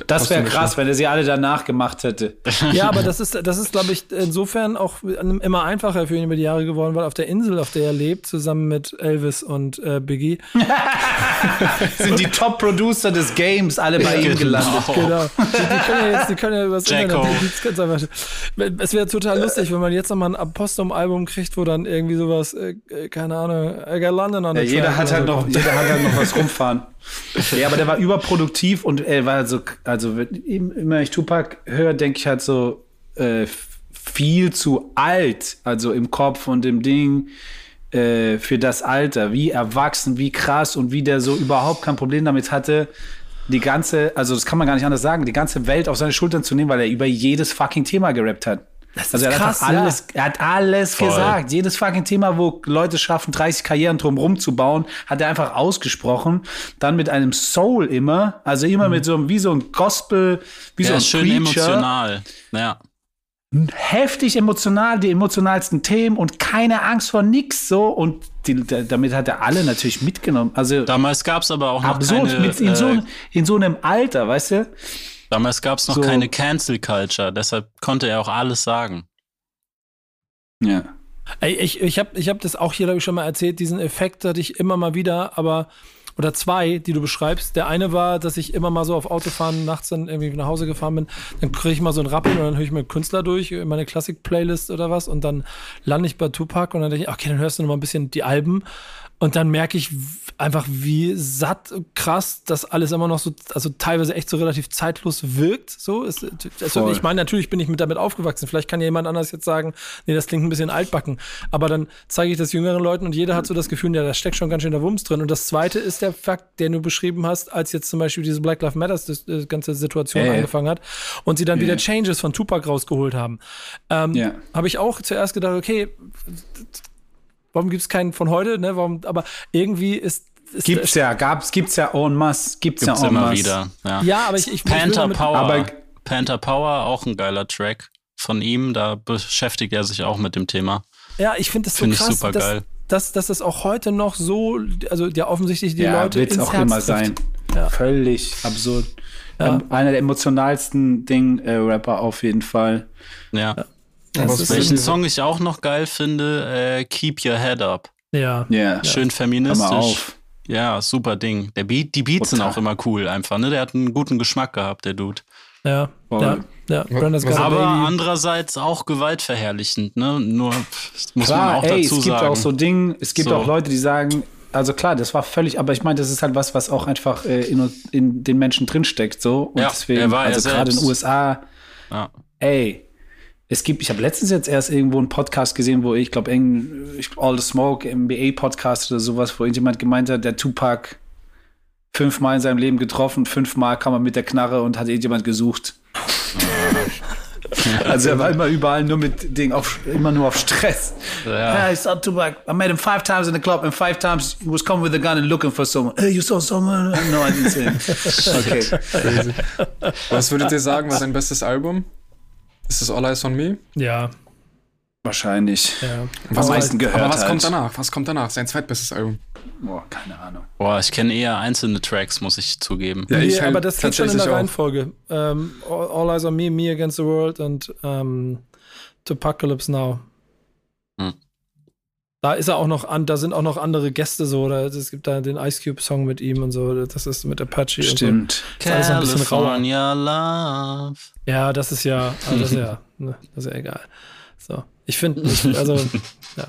Das wäre krass, wenn er sie alle danach gemacht hätte. Ja, aber das ist, das ist, glaube ich, insofern auch immer einfacher für ihn über die Jahre geworden, weil auf der Insel, auf der er lebt, zusammen mit Elvis und äh, Biggie, Sind die Top-Producer des Games alle bei ihm gelandet. Genau. Die, die können ja jetzt, die können ja übers Jacko. Internet. die Es wäre total lustig, wenn man jetzt nochmal ein Apostum-Album kriegt, wo dann irgendwie sowas, äh, äh, keine Ahnung, I got London on Ja, the jeder hat halt noch, jeder hat halt noch was rumfahren. Ja, aber der war überproduktiv und er war so, also immer ich Tupac höre, denke ich halt so äh, viel zu alt, also im Kopf und im Ding äh, für das Alter, wie erwachsen, wie krass und wie der so überhaupt kein Problem damit hatte, die ganze, also das kann man gar nicht anders sagen, die ganze Welt auf seine Schultern zu nehmen, weil er über jedes fucking Thema gerappt hat. Ist also er hat krass, ja. alles, er hat alles Voll. gesagt. Jedes fucking Thema, wo Leute schaffen, 30 Karrieren drumherum zu bauen, hat er einfach ausgesprochen. Dann mit einem Soul immer, also immer mit so einem, wie so ein Gospel, wie so Er ein schön Preacher. emotional. Ja. Heftig emotional, die emotionalsten Themen und keine Angst vor nix so. Und die, da- damit hat er alle natürlich mitgenommen. Also Damals gab es aber auch noch absurd, keine, mit in, so, äh, in so einem Alter, weißt du? Damals gab es noch so- keine Cancel Culture, deshalb konnte er auch alles sagen. Ja. Ey, ich ich habe ich hab das auch hier, glaube ich, schon mal erzählt. Diesen Effekt hatte ich immer mal wieder, aber oder zwei, die du beschreibst. Der eine war, dass ich immer mal so auf Autofahren nachts dann irgendwie nach Hause gefahren bin. Dann kriege ich mal so einen Rappel und dann höre ich mir einen Künstler durch, meine Klassik-Playlist oder was. Und dann lande ich bei Tupac und dann denke ich, okay, dann hörst du noch mal ein bisschen die Alben. Und dann merke ich einfach, wie satt, krass das alles immer noch so, also teilweise echt so relativ zeitlos wirkt. So, es, also ich meine, natürlich bin ich mit damit aufgewachsen. Vielleicht kann ja jemand anders jetzt sagen, nee, das klingt ein bisschen altbacken. Aber dann zeige ich das jüngeren Leuten und jeder hat so das Gefühl, ja, da steckt schon ganz schön der Wumms drin. Und das zweite ist der Fakt, den du beschrieben hast, als jetzt zum Beispiel diese Black Lives Matters das, das ganze Situation ja. angefangen hat und sie dann Ja. wieder Changes von Tupac rausgeholt haben. Ähm, Ja. Habe ich auch zuerst gedacht, okay, warum gibt es keinen von heute, ne? Warum, aber irgendwie ist, ist Gibt's ja, gab's, gibt's ja en masse, gibt's, Gibt's ja en immer masse. wieder. Ja. Ja, aber ich, ich ich Panther damit- Power. aber- Panther Power, auch ein geiler Track von ihm. Da beschäftigt er sich auch mit dem Thema. Ja, ich finde das so Find ich krass, super dass, geil. dass, dass das auch heute noch so, also ja offensichtlich die ja, Leute wird's ins auch Herz immer trifft. sein. Ja. Völlig absurd. Ja. Ähm, einer der emotionalsten Ding-Rapper auf jeden Fall. Ja. Welchen Song ich auch noch geil finde, äh, Keep Your Head Up. Ja. Ja, Schön feministisch. Ja, super Ding. Der Beat, die Beats sind Total. auch immer cool einfach, ne? Der hat einen guten Geschmack gehabt, der Dude. Ja, Voll. ja, ja. Aber Baby. andererseits auch gewaltverherrlichend, ne? Nur das muss man Klar, auch ey, dazu es gibt sagen. auch so Dinge, es gibt So. auch Leute, die sagen, also klar, das war völlig, aber ich meine, das ist halt was, was auch einfach äh, in, in den Menschen drinsteckt, so. Und Ja, deswegen, war also gerade in den. USA, ja. ey, es gibt, ich habe letztens jetzt erst irgendwo einen Podcast gesehen, wo ich glaube, All the Smoke, NBA-Podcast oder sowas, wo irgendjemand gemeint hat, der Tupac fünfmal in seinem Leben getroffen, fünfmal kam er mit der Knarre und hat irgendjemand gesucht. also er war immer überall nur mit Ding auf, immer nur auf Stress. Ja. Yeah, I saw Tupac. I met him five times in the club, and five times he was coming with a gun and looking for someone. Hey, you saw someone? No, I didn't see him. Okay. Was würdet ihr sagen, war sein bestes Album? Ist das All Eyes on Me? Ja. Wahrscheinlich. Ja. Was am meisten gehört Aber was halt. kommt danach? Was kommt danach? Sein zweitbestes Album. Boah, keine Ahnung. Boah, ich kenne eher einzelne Tracks, muss ich zugeben. Ja, nee, ich halt aber das geht schon in tatsächlich der. Reihenfolge. Ähm, All, Eyes on Me, Me Against the World und ähm, Apocalypse Now. Hm. Da ist er auch noch an, da sind auch noch andere Gäste so, oder es gibt da den Ice Cube Song mit ihm und so, das ist mit Apache Stimmt. und so. Das ist alles ein bisschen. California Love. Ja, das ist ja, also das ist ja, ne, das ist ja egal. So, ich finde, also, ja.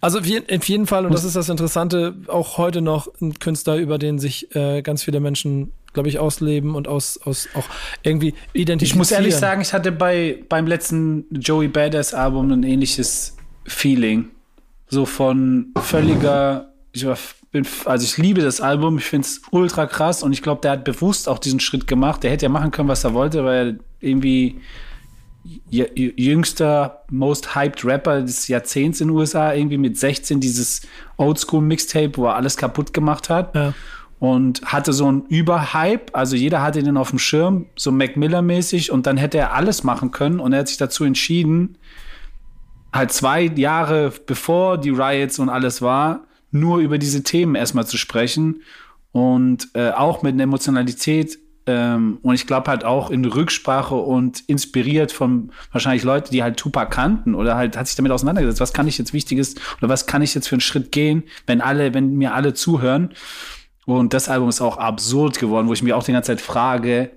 Also auf jeden- auf jeden Fall, und das ist das Interessante, auch heute noch ein Künstler, über den sich äh, ganz viele Menschen, glaube ich, ausleben und aus, aus auch irgendwie identifizieren. Ich muss ehrlich sagen, ich hatte bei, beim letzten Joey Badass Album ein ähnliches Feeling. So von völliger, ich war, bin, also ich liebe das Album, ich finde es ultra krass und ich glaube, der hat bewusst auch diesen Schritt gemacht. Der hätte ja machen können, was er wollte, weil er irgendwie jüngster, most hyped Rapper des Jahrzehnts in den USA, irgendwie mit 16 dieses Oldschool-Mixtape, wo er alles kaputt gemacht hat Ja. und hatte so einen Überhype, also jeder hatte den auf dem Schirm, so Mac Miller-mäßig und dann hätte er alles machen können und er hat sich dazu entschieden, halt zwei Jahre bevor die Riots und alles war, nur über diese Themen erstmal zu sprechen und äh, auch mit einer Emotionalität ähm, und ich glaube halt auch in Rücksprache und inspiriert von wahrscheinlich Leuten, die halt Tupac kannten oder halt hat sich damit auseinandergesetzt, was kann ich jetzt Wichtiges oder was kann ich jetzt für einen Schritt gehen, wenn alle, wenn mir alle zuhören. Und das Album ist auch absurd geworden, wo ich mich auch die ganze Zeit frage,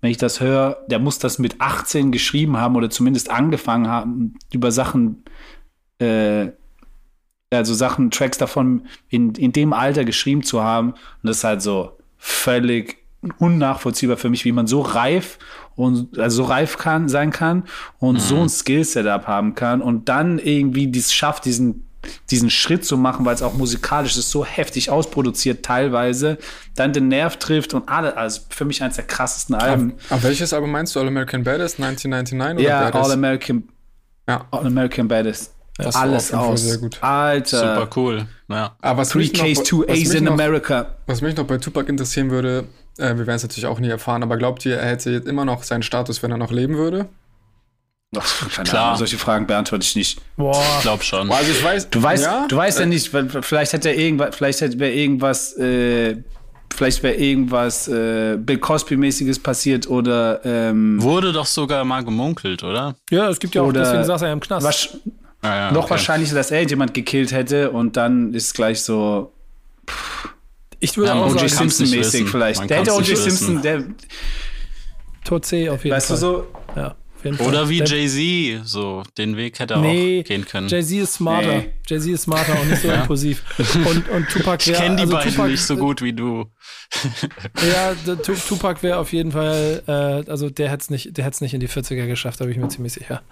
wenn ich das höre, der muss das mit 18 geschrieben haben oder zumindest angefangen haben, über Sachen, äh, also Sachen, Tracks davon in, in dem Alter geschrieben zu haben. Und das ist halt so völlig unnachvollziehbar für mich, wie man so reif und also so reif kann, sein kann und so ein Skill-Setup haben kann und dann irgendwie dies schafft, diesen diesen Schritt zu machen, weil es auch musikalisch ist, so heftig ausproduziert teilweise, dann den Nerv trifft und alle, also für mich eines der krassesten Alben. Aber welches Album meinst du? All American Badass 1999 oder Ja, Badass? All American, Ja. All American Badass. Das war Alles auf jeden Fall aus. sehr gut. Alter. Super cool. Ja. Aber was Three mich, noch, Ks, two A's in noch, America. was mich noch bei Tupac interessieren würde, äh, wir werden es natürlich auch nie erfahren, aber glaubt ihr, er hätte jetzt immer noch seinen Status, wenn er noch leben würde? Ach, keine Klar. Ahnung, solche Fragen beantworte ich nicht. Boah, Ich glaube schon. Also ich weiß, Du weißt, ja, du weißt ja nicht, weil vielleicht hätte er irgendwas, vielleicht hätte wäre irgendwas, äh, vielleicht wäre irgendwas äh, Bill Cosby-mäßiges passiert oder ähm, Wurde doch sogar mal gemunkelt, oder? ja, es gibt ja auch, Oder- deswegen saß er ja im Knast. was, Ja, ja, noch okay. wahrscheinlicher, dass er jemand gekillt hätte und dann ist gleich so Ich würde Ja, auch O.J. nicht Simpson-mäßig vielleicht. Man Der hätte O.J. nicht Simpson, der, Tod C auf jeden weißt du Fall. so, Ja, jeden Fall. Oder wie Jay-Z, so den Weg hätte er Nee, auch gehen können. Jay-Z ist smarter. Nee. Jay-Z ist smarter und nicht so impulsiv. Und, und Tupac ich wäre. kenne die also beiden Tupac, nicht so gut wie du. Ja, Tupac wäre auf jeden Fall, äh, also der hätte es nicht, der nicht in die 40er geschafft, da bin ich mir ziemlich sicher.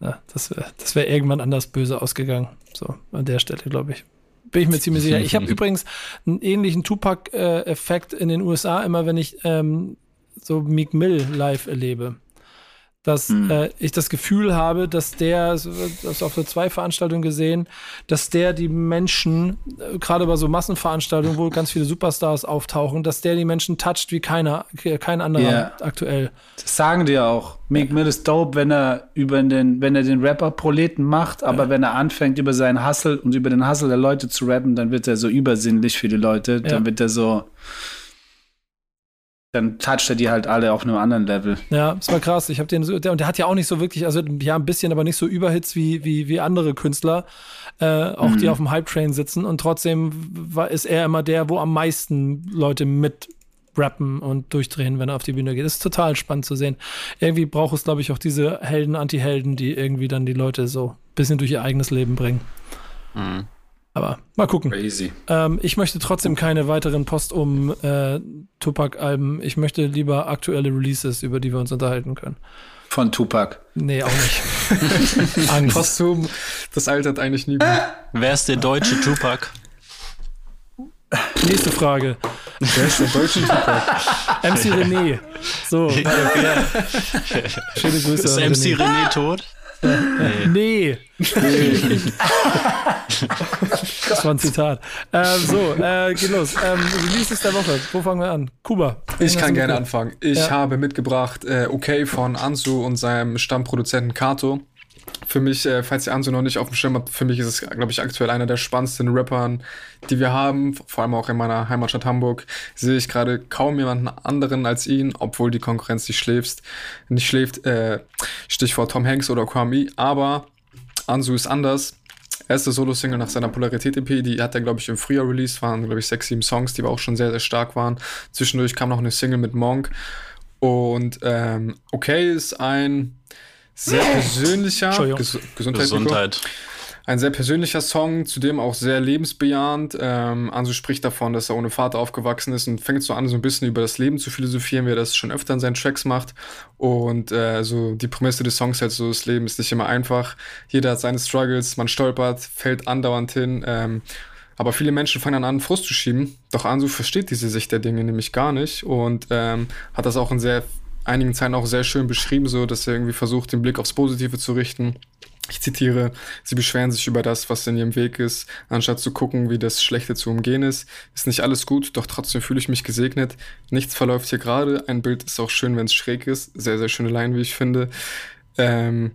Ja, das wäre das wär irgendwann anders böse ausgegangen. So, an der Stelle, glaube ich. Bin ich mir ziemlich sicher. Ich habe übrigens einen ähnlichen Tupac-Effekt in den USA, immer wenn ich ähm, so Meek Mill live erlebe. Dass äh, ich das Gefühl habe, dass der, das auf so zwei Veranstaltungen gesehen, dass der die Menschen, äh, gerade bei so Massenveranstaltungen, wo ganz viele Superstars auftauchen, dass der die Menschen toucht wie keiner, kein anderer Ja. aktuell. das sagen die ja auch. Meek Mill ist dope, wenn er über den, wenn er den Rapper Proleten macht, aber wenn er anfängt, über seinen Hustle und über den Hustle der Leute zu rappen, dann wird er so übersinnlich für die Leute. Ja. Dann wird er so, dann toucht er die halt alle auf einem anderen Level. Ja, das war krass. Ich habe den so, der, und der hat ja auch nicht so wirklich, also ja, ein bisschen, aber nicht so Überhits wie, wie, wie andere Künstler, äh, auch die auf dem Hype-Train sitzen. Und trotzdem war, ist er immer der, wo am meisten Leute mit rappen und durchdrehen, wenn er auf die Bühne geht. Das ist total spannend zu sehen. Irgendwie braucht es, glaube ich, auch diese Helden, Anti-Helden, die irgendwie dann die Leute so ein bisschen durch ihr eigenes Leben bringen. Mhm. Aber mal gucken. Crazy. Ähm, ich möchte trotzdem keine weiteren Post um äh, Tupac-Alben. Ich möchte lieber aktuelle Releases, über die wir uns unterhalten können. Von Tupac. Nee, auch nicht. Angst. Posthum, das altert eigentlich nie gut. Wer ist der deutsche Tupac? Nächste Frage. Wer ist der deutsche Tupac? MC René. So, schöne Grüße. Ist MC René. René tot? Nee. nee. das war ein Zitat. Ähm, so, äh, geht los. Ähm, Releases der Woche. Wo fangen wir an? Kuba. Ich kann gerne anfangen. Ich ja. habe mitgebracht äh, Okay von Ansu und seinem Stammproduzenten Kato. Für mich, äh, falls ihr Ansu noch nicht auf dem Schirm habt, für mich ist es, glaube ich, aktuell einer der spannendsten Rappern, die wir haben. Vor allem auch in meiner Heimatstadt Hamburg sehe ich gerade kaum jemanden anderen als ihn, obwohl die Konkurrenz nicht schläft. Nicht schläft. Äh, Stichwort Tom Hanks oder Kwame. Aber Ansu ist anders. Erste Solo-Single nach seiner Polarität-EP, die hat er, glaube ich, im Frühjahr released, waren, glaube ich, sechs, sieben Songs, die aber auch schon sehr, sehr stark waren. Zwischendurch kam noch eine Single mit Monk. Und ähm, okay ist ein sehr persönlicher Ges Gesundheit. Gesundheit. Ein sehr persönlicher Song, zudem auch sehr lebensbejahend. Ähm, Anso spricht davon, dass er ohne Vater aufgewachsen ist und fängt so an, so ein bisschen über das Leben zu philosophieren, wie er das schon öfter in seinen Tracks macht. Und äh, so die Prämisse des Songs halt so, das Leben ist nicht immer einfach. Jeder hat seine Struggles, man stolpert, fällt andauernd hin. Ähm, aber viele Menschen fangen dann an, Frust zu schieben. Doch Ansu versteht diese Sicht der Dinge nämlich gar nicht und ähm, hat das auch in sehr einigen Zeilen auch sehr schön beschrieben, so dass er irgendwie versucht, den Blick aufs Positive zu richten. Ich zitiere, sie beschweren sich über das, was in ihrem Weg ist, anstatt zu gucken, wie das Schlechte zu umgehen ist. Ist nicht alles gut, doch trotzdem fühle ich mich gesegnet. Nichts verläuft hier gerade. Ein Bild ist auch schön, wenn es schräg ist. Sehr, sehr schöne Line, wie ich finde. Ähm,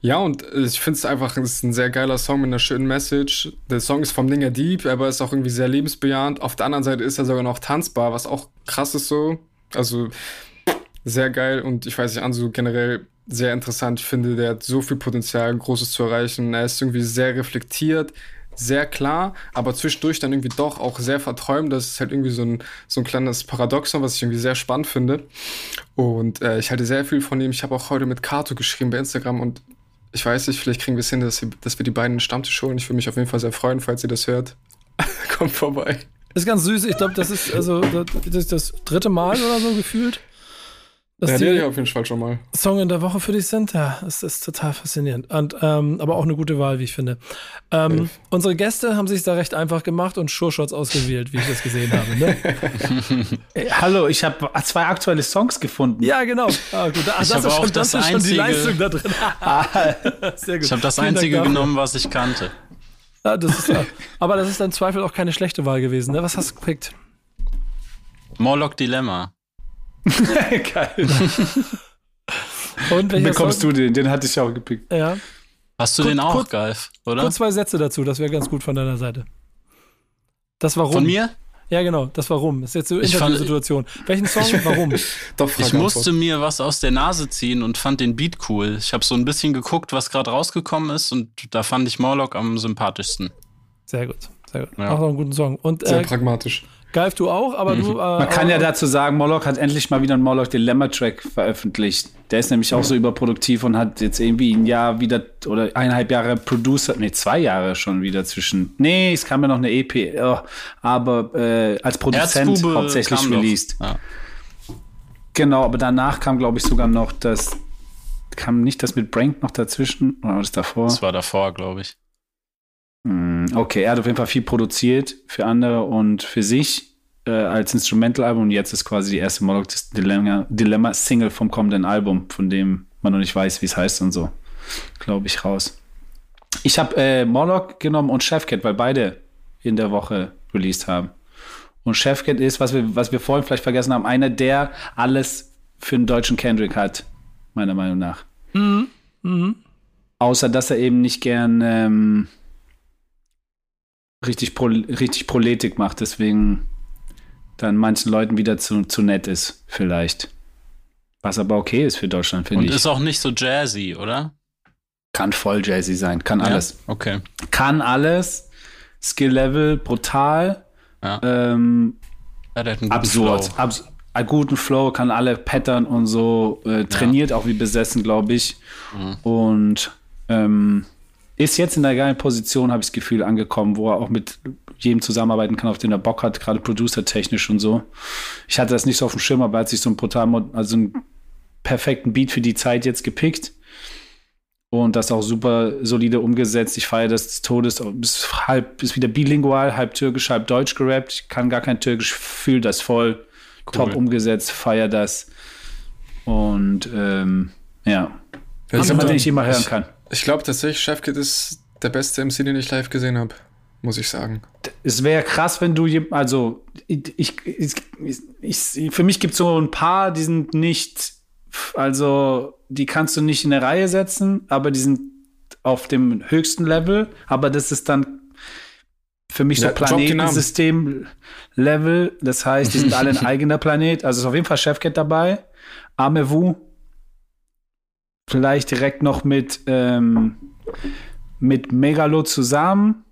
ja, und ich finde es einfach, es ist ein sehr geiler Song mit einer schönen Message. Der Song ist vom Dinger Deep, aber ist auch irgendwie sehr lebensbejahend. Auf der anderen Seite ist er sogar noch tanzbar, was auch krass ist so. Also sehr geil und ich weiß nicht, Ansu generell sehr interessant finde. Der hat so viel Potenzial, Großes zu erreichen. Er ist irgendwie sehr reflektiert, sehr klar, aber zwischendurch dann irgendwie doch auch sehr verträumt. Das ist halt irgendwie so ein, so ein kleines Paradoxon, was ich irgendwie sehr spannend finde. Und äh, ich halte sehr viel von ihm. Ich habe auch heute mit Kato geschrieben bei Instagram und ich weiß nicht, vielleicht kriegen wir es hin, dass, dass wir die beiden Stammtisch holen. Ich würde mich auf jeden Fall sehr freuen, falls ihr das hört. Kommt vorbei. Ist ganz süß. Ich glaube, das ist also das, das dritte Mal oder so gefühlt dass ja, die auf jeden Fall schon mal. Song in der Woche für dich sind, ja, das ist total faszinierend. Und, ähm, aber auch eine gute Wahl, wie ich finde. Ähm, unsere Gäste haben sich da recht einfach gemacht und Sure-Shots ausgewählt, wie ich das gesehen habe. Ne? Ey, hallo, ich habe zwei aktuelle Songs gefunden. Ja, genau. Ah, gut. Ach, ich das ist, schon, das, das ist schon die Leistung da drin. ah, sehr gut. Ich habe das Vielen einzige genommen, was ich kannte. Ja, das ist, aber das ist dann Zweifel auch keine schlechte Wahl gewesen. Ne? Was hast du gepickt? Morlock Dilemma. Geil. Und bekommst Song? du den? Den hatte ich auch gepickt. Ja. Hast du kurz, den auch, kurz, Geif, oder? Kurz zwei Sätze dazu, das wäre ganz gut von deiner Seite. Das warum? Von mir? Ja, genau, das warum. Das ist jetzt so eine Interviewsituation. Welchen Song, ich, warum? Doch, ich musste mir was aus der Nase ziehen und fand den Beat cool. Ich habe so ein bisschen geguckt, was gerade rausgekommen ist und da fand ich Morlock am sympathischsten. Sehr gut, sehr gut. Ja. Auch noch einen guten Song. Und, Sehr äh, pragmatisch. Geif, du auch, aber du. Mhm. Äh, Man kann ja dazu sagen, Moloch hat endlich mal wieder einen Moloch Dilemma-Track veröffentlicht. Der ist nämlich auch so überproduktiv und hat jetzt irgendwie ein Jahr wieder oder eineinhalb Jahre Producer, nee, zwei Jahre schon wieder zwischen. Nee, es kam ja noch eine EP, oh, aber äh, als Produzent Erzbube hauptsächlich released. Ja. Genau, aber danach kam, glaube ich, sogar noch das. Kam nicht das mit Brank noch dazwischen? Oder war das davor? Das war davor, glaube ich. Hm, okay, er hat auf jeden Fall viel produziert für andere und für sich äh, als Instrumental-Album. Und jetzt ist quasi die erste Moloch Dilemma, Dilemma Single vom kommenden Album, von dem man noch nicht weiß, wie es heißt und so. Glaube ich raus. Ich habe äh, Moloch genommen und Chefcat, weil beide in der Woche released haben. Und Chefcat ist, was wir, was wir vorhin vielleicht vergessen haben, einer, der alles für den deutschen Kendrick hat, meiner Meinung nach. Mhm. Mhm. Außer, dass er eben nicht gern ähm, richtig, Pro, richtig Proletik macht, deswegen dann manchen Leuten wieder zu, zu nett ist, vielleicht. Was aber okay ist für Deutschland, finde ich. Und ist auch nicht so jazzy, oder? Kann voll jazzy sein, kann alles. Ja, okay. Kann alles. Skill-Level brutal. Ja. Ähm, ja, absurd. Flow. Abs einen guten Flow, kann alle Pattern und so, äh, trainiert ja. auch wie besessen, glaube ich. Mhm. Und ähm, ist jetzt in der geilen Position, habe ich das Gefühl, angekommen, wo er auch mit jedem zusammenarbeiten kann, auf den er Bock hat, gerade producer-technisch und so. Ich hatte das nicht so auf dem Schirm, aber er hat sich so einen brutal, also einen perfekten Beat für die Zeit jetzt gepickt. Und das auch super solide umgesetzt. Ich feiere das des Todes. Ist, halb, ist wieder bilingual, halb türkisch, halb deutsch gerappt. Ich kann gar kein türkisch, fühle das voll. Cool. Top umgesetzt, feiere das. Und ähm, ja, Jemand, den ich immer hören kann. Ich, glaube tatsächlich, Chefkit ist der beste MC, den ich live gesehen habe, muss ich sagen. Es wäre krass, wenn du, also ich, ich, ich für mich gibt es so ein paar, die sind nicht, also die kannst du nicht in eine Reihe setzen, aber die sind auf dem höchsten Level, aber das ist dann für mich so ja, Planetensystem-Level. Das heißt, die sind alle ein eigener Planet. Also ist auf jeden Fall Chefcat dabei. Amewu. Vielleicht direkt noch mit, ähm, mit Megalo zusammen.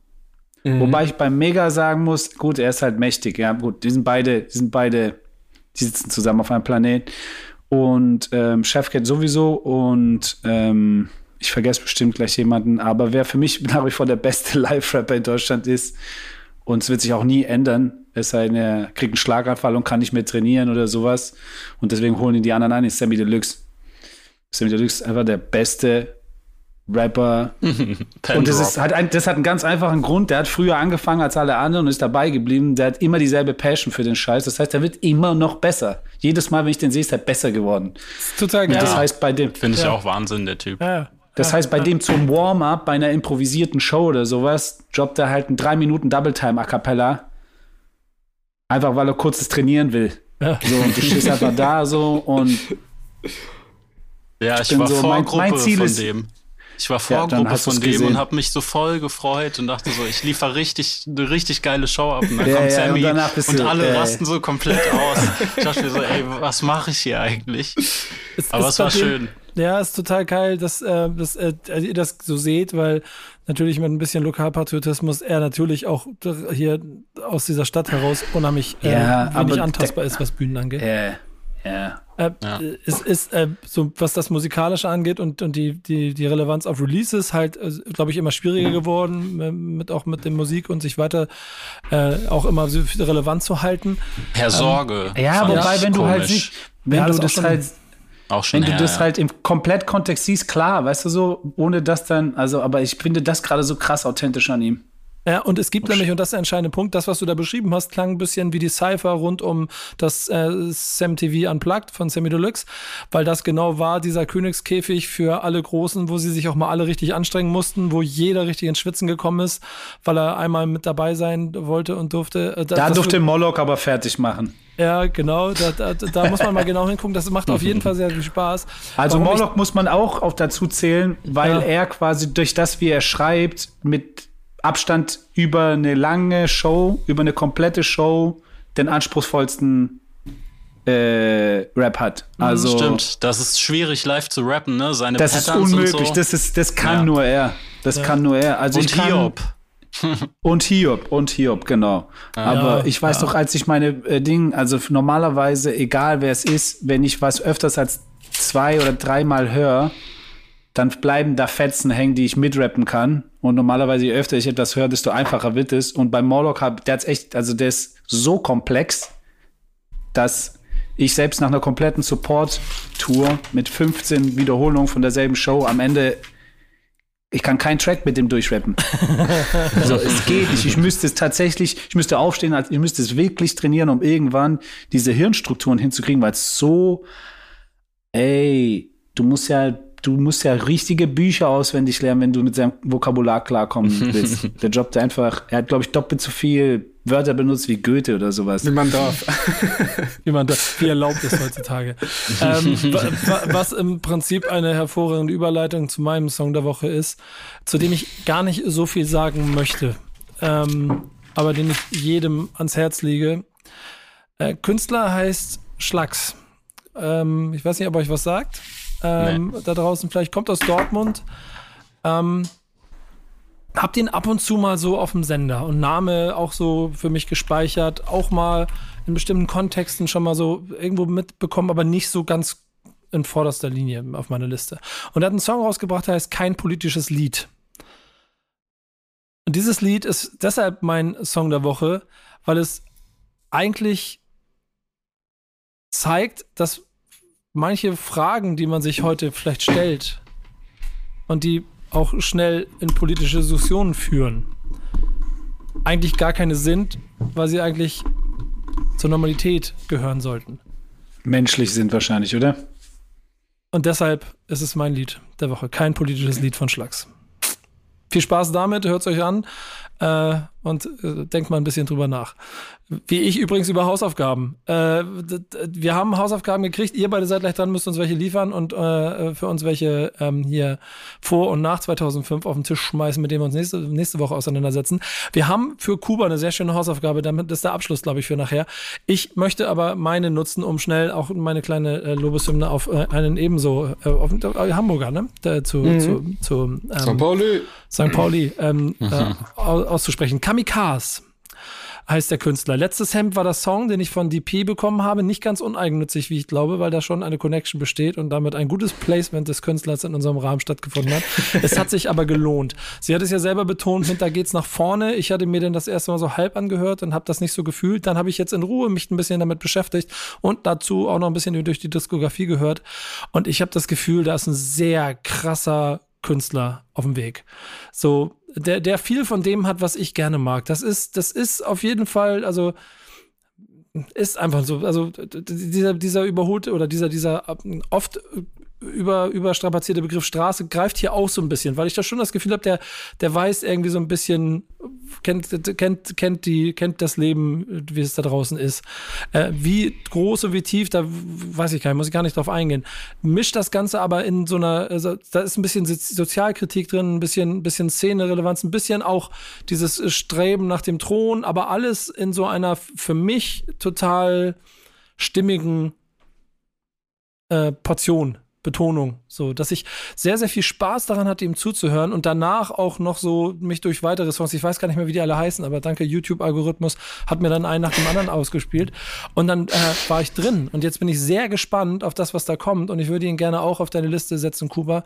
Mhm. Wobei ich beim Mega sagen muss, gut, er ist halt mächtig. Ja, gut, die sind beide, die sind beide, die sitzen zusammen auf einem Planet. Und ähm, Chefcat sowieso und ähm, ich vergesse bestimmt gleich jemanden, aber wer für mich nach wie vor der beste Live-Rapper in Deutschland ist, und es wird sich auch nie ändern, es sei denn, er kriegt einen Schlaganfall und kann nicht mehr trainieren oder sowas. Und deswegen holen ihn die anderen ein, ist Sammy Deluxe. Sammy Deluxe ist einfach der beste Rapper. und das, ist, hat ein, das hat einen ganz einfachen Grund. Der hat früher angefangen als alle anderen und ist dabei geblieben. Der hat immer dieselbe Passion für den Scheiß. Das heißt, er wird immer noch besser. Jedes Mal, wenn ich den sehe, ist er besser geworden. Total geil. Das heißt, bei dem. Finde ich ja. auch Wahnsinn, der Typ. Ja. Das heißt, bei dem zum Warm-up, bei einer improvisierten Show oder sowas, jobbt er halt ein drei Minuten Double Time A Cappella. Einfach weil er kurzes trainieren will. Ja. So, und du stehst einfach da so und. Ja, ich, ich war so, Vorgruppe mein, mein Ziel von ist, dem. Ich war Vorgruppe ja, von dem gesehen. und habe mich so voll gefreut und dachte so, ich liefere richtig, eine richtig geile Show ab. Und dann ja, kommt ja, Sammy und, und alle äh, rasten so komplett aus. Ich dachte mir so, ey, was mache ich hier eigentlich? Es, Aber es war schön. Ja, ist total geil, dass, äh, dass äh, ihr das so seht, weil natürlich mit ein bisschen Lokalpatriotismus er natürlich auch hier aus dieser Stadt heraus unheimlich äh, ja, wenig antastbar ist, was Bühnen angeht. Ja, ja. Äh, ja. Es ist, äh, so was das Musikalische angeht und, und die, die, die Relevanz auf Releases halt, äh, glaube ich, immer schwieriger geworden, mit auch mit der Musik und sich weiter äh, auch immer so relevant zu halten. Herr Sorge. Ähm, ja, wobei, wenn du halt nicht, wenn ja, du das, das halt auch schon, Wenn du ja, das ja. halt im Komplettkontext siehst, klar, weißt du so, ohne das dann, also, aber ich finde das gerade so krass authentisch an ihm. Ja, und es gibt oh, nämlich, und das ist der entscheidende Punkt, das, was du da beschrieben hast, klang ein bisschen wie die Cypher rund um das äh, Sam TV Unplugged von Sammy Deluxe, weil das genau war dieser Königskäfig für alle Großen, wo sie sich auch mal alle richtig anstrengen mussten, wo jeder richtig ins Schwitzen gekommen ist, weil er einmal mit dabei sein wollte und durfte. Äh, da durfte Moloch aber fertig machen. Ja, genau. Da, da, da, muss man mal genau hingucken. Das macht auf jeden Fall sehr viel Spaß. Also Morlock muss man auch, auch dazu zählen, weil ja. er quasi durch das, wie er schreibt, mit Abstand über eine lange Show, über eine komplette Show, den anspruchsvollsten äh, Rap hat. Mhm, also stimmt, das ist schwierig live zu rappen, ne? Seine das Patterns ist unmöglich. So. Das ist, das kann ja. nur er. Das ja. kann nur er. Also und ich kann, Hiob. und Hiob und Hiob, genau. Ja, Aber ich weiß doch, als ich meine äh, Dinge, also normalerweise, egal wer es ist, wenn ich was öfters als zwei oder dreimal höre, dann bleiben da Fetzen hängen, die ich mitrappen kann. Und normalerweise, je öfter ich etwas höre, desto einfacher wird es. Und bei Morlock hat, der hat's echt, also der ist so komplex, dass ich selbst nach einer kompletten Support-Tour mit 15 Wiederholungen von derselben Show am Ende ich kann keinen Track mit dem durchrappen. so, es geht nicht. Ich müsste es tatsächlich, ich müsste aufstehen, ich müsste es wirklich trainieren, um irgendwann diese Hirnstrukturen hinzukriegen, weil es so, ey, du musst ja du musst ja richtige Bücher auswendig lernen, wenn du mit seinem Vokabular klarkommen willst. der Job, der einfach, er hat, glaube ich, doppelt so viel Wörter benutzt wie Goethe oder sowas. Wie man darf. wie man darf, wie erlaubt ist heutzutage. ähm, was im Prinzip eine hervorragende Überleitung zu meinem Song der Woche ist, zu dem ich gar nicht so viel sagen möchte, ähm, aber den ich jedem ans Herz lege. Äh, Künstler heißt Schlags. Ähm, ich weiß nicht, ob euch was sagt ähm, nee. da draußen. Vielleicht kommt aus Dortmund. Ähm, hab den ab und zu mal so auf dem Sender und Name auch so für mich gespeichert, auch mal in bestimmten Kontexten schon mal so irgendwo mitbekommen, aber nicht so ganz in vorderster Linie auf meiner Liste. Und er hat einen Song rausgebracht, der heißt Kein politisches Lied. Und dieses Lied ist deshalb mein Song der Woche, weil es eigentlich zeigt, dass manche Fragen, die man sich heute vielleicht stellt und die auch schnell in politische Diskussionen führen, eigentlich gar keine sind, weil sie eigentlich zur Normalität gehören sollten. Menschlich sind wahrscheinlich, oder? Und deshalb ist es mein Lied der Woche. Kein politisches Lied von Schlags. Viel Spaß damit, hört es euch an äh, und äh, denkt mal ein bisschen drüber nach. Wie ich übrigens über Hausaufgaben. Äh, wir haben Hausaufgaben gekriegt, ihr beide seid gleich dran, müsst uns welche liefern und äh, für uns welche ähm, hier vor und nach 2005 auf den Tisch schmeißen, mit denen wir uns nächste, nächste Woche auseinandersetzen. Wir haben für Kuba eine sehr schöne Hausaufgabe, damit ist der Abschluss, glaube ich, für nachher. Ich möchte aber meine nutzen, um schnell auch meine kleine äh, Lobeshymne auf äh, einen ebenso, äh, auf, äh, Hamburger, ne? Der, zu, mhm. zu, zu ähm, St. Pauli. St. Pauli ähm, äh, auszusprechen. Kamikaze heißt der Künstler. Letztes Hemd war das Song, den ich von DP bekommen habe. Nicht ganz uneigennützig, wie ich glaube, weil da schon eine Connection besteht und damit ein gutes Placement des Künstlers in unserem Rahmen stattgefunden hat. es hat sich aber gelohnt. Sie hat es ja selber betont, mit da geht's nach vorne. Ich hatte mir denn das erste Mal so halb angehört und habe das nicht so gefühlt. Dann habe ich jetzt in Ruhe mich ein bisschen damit beschäftigt und dazu auch noch ein bisschen durch die Diskografie gehört. Und ich habe das Gefühl, da ist ein sehr krasser Künstler auf dem Weg. So, der, der viel von dem hat, was ich gerne mag. Das ist, das ist auf jeden Fall, also ist einfach so. Also dieser, dieser überholte oder dieser, dieser oft über, überstrapazierte Begriff Straße greift hier auch so ein bisschen, weil ich da schon das Gefühl habe, der, der weiß irgendwie so ein bisschen, kennt, kennt, kennt, die, kennt das Leben, wie es da draußen ist. Äh, wie groß und wie tief, da weiß ich gar nicht, muss ich gar nicht drauf eingehen. Mischt das Ganze aber in so einer, also, da ist ein bisschen Sozialkritik drin, ein bisschen, bisschen Szene-Relevanz, ein bisschen auch dieses Streben nach dem Thron, aber alles in so einer für mich total stimmigen äh, Portion Betonung, so, dass ich sehr, sehr viel Spaß daran hatte, ihm zuzuhören und danach auch noch so mich durch weitere Songs, ich weiß gar nicht mehr, wie die alle heißen, aber danke YouTube-Algorithmus, hat mir dann einen nach dem anderen ausgespielt und dann äh, war ich drin und jetzt bin ich sehr gespannt auf das, was da kommt und ich würde ihn gerne auch auf deine Liste setzen, Kuba,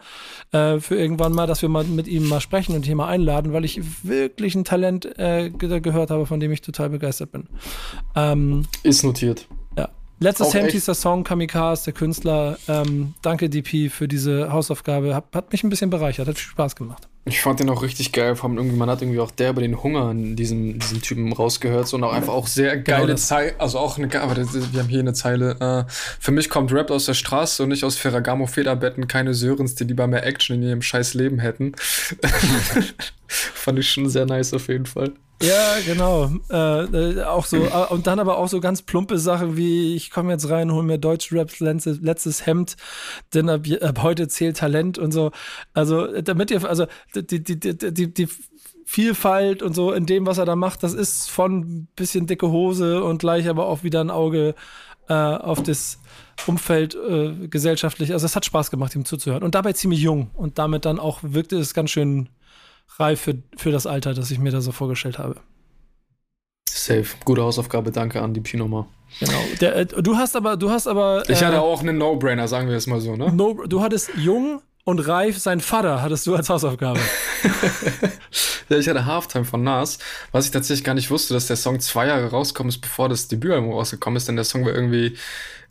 äh, für irgendwann mal, dass wir mal mit ihm mal sprechen und hier mal einladen, weil ich wirklich ein Talent äh, gehört habe, von dem ich total begeistert bin. Ähm, Ist notiert. Letztes Hemd hieß der Song Kamikaze, der Künstler. Ähm, danke, DP, für diese Hausaufgabe. Hat, hat, mich ein bisschen bereichert, hat viel Spaß gemacht. Ich fand den auch richtig geil. Vor allem irgendwie, man hat irgendwie auch der über den Hunger in diesem, diesem Typen rausgehört. So, und auch einfach auch sehr genau geile genau Zeile. Also auch eine, aber wir haben hier eine Zeile. Äh, für mich kommt Rap aus der Straße und nicht aus Ferragamo Federbetten. Keine Sörens, die lieber mehr Action in ihrem scheiß Leben hätten. fand ich schon sehr nice auf jeden Fall. Ja, genau. Äh, äh, auch so, äh, und dann aber auch so ganz plumpe Sachen wie, ich komme jetzt rein, hole mir Deutschraps letztes, letztes Hemd, denn ab, ab, heute zählt Talent und so. Also, damit ihr, also die, die, die, die, die Vielfalt und so in dem, was er da macht, das ist von bisschen dicke Hose und gleich aber auch wieder ein Auge äh, auf das Umfeld äh, gesellschaftlich. Also es hat Spaß gemacht, ihm zuzuhören. Und dabei ziemlich jung. Und damit dann auch wirkte es ganz schön reif für, für das Alter, das ich mir da so vorgestellt habe. Safe. Gute Hausaufgabe, danke an die Pi nochmal. Genau. Der, äh, du hast aber, du hast aber. Äh, ich hatte auch einen No-Brainer, sagen wir es mal so, ne? No, du hattest jung und reif, sein Vater hattest du als Hausaufgabe. ja, ich hatte Halftime von Nas, was ich tatsächlich gar nicht wusste, dass der Song zwei Jahre rauskommen ist, bevor das Debütalbum rausgekommen ist, denn der Song war irgendwie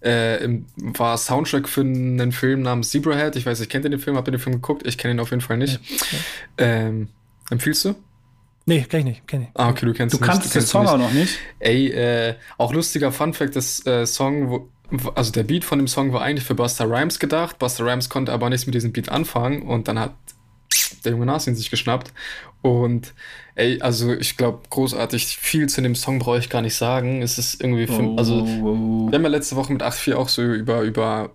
äh, im, war Soundtrack für einen Film namens Zebrahead. Ich weiß nicht, kennt ihr den Film? Habt ihr den Film geguckt? Ich kenne ihn auf jeden Fall nicht. Ja, Ähm, empfiehlst du? Nee, kenn ich nicht. Kenn ich. Ah, okay, du kennst Du nicht, kannst du den Song auch noch nicht. Ey, äh, auch lustiger Funfact, das äh, Song, wo, also der Beat von dem Song war eigentlich für Buster Rhymes gedacht. Buster Rhymes konnte aber nichts mit diesem Beat anfangen und dann hat der junge Nas ihn sich geschnappt. Und ey, also ich glaube, großartig, viel zu dem Song brauche ich gar nicht sagen. Es ist irgendwie, für, oh, also oh. wir haben ja letzte Woche mit 8.4 auch so über, über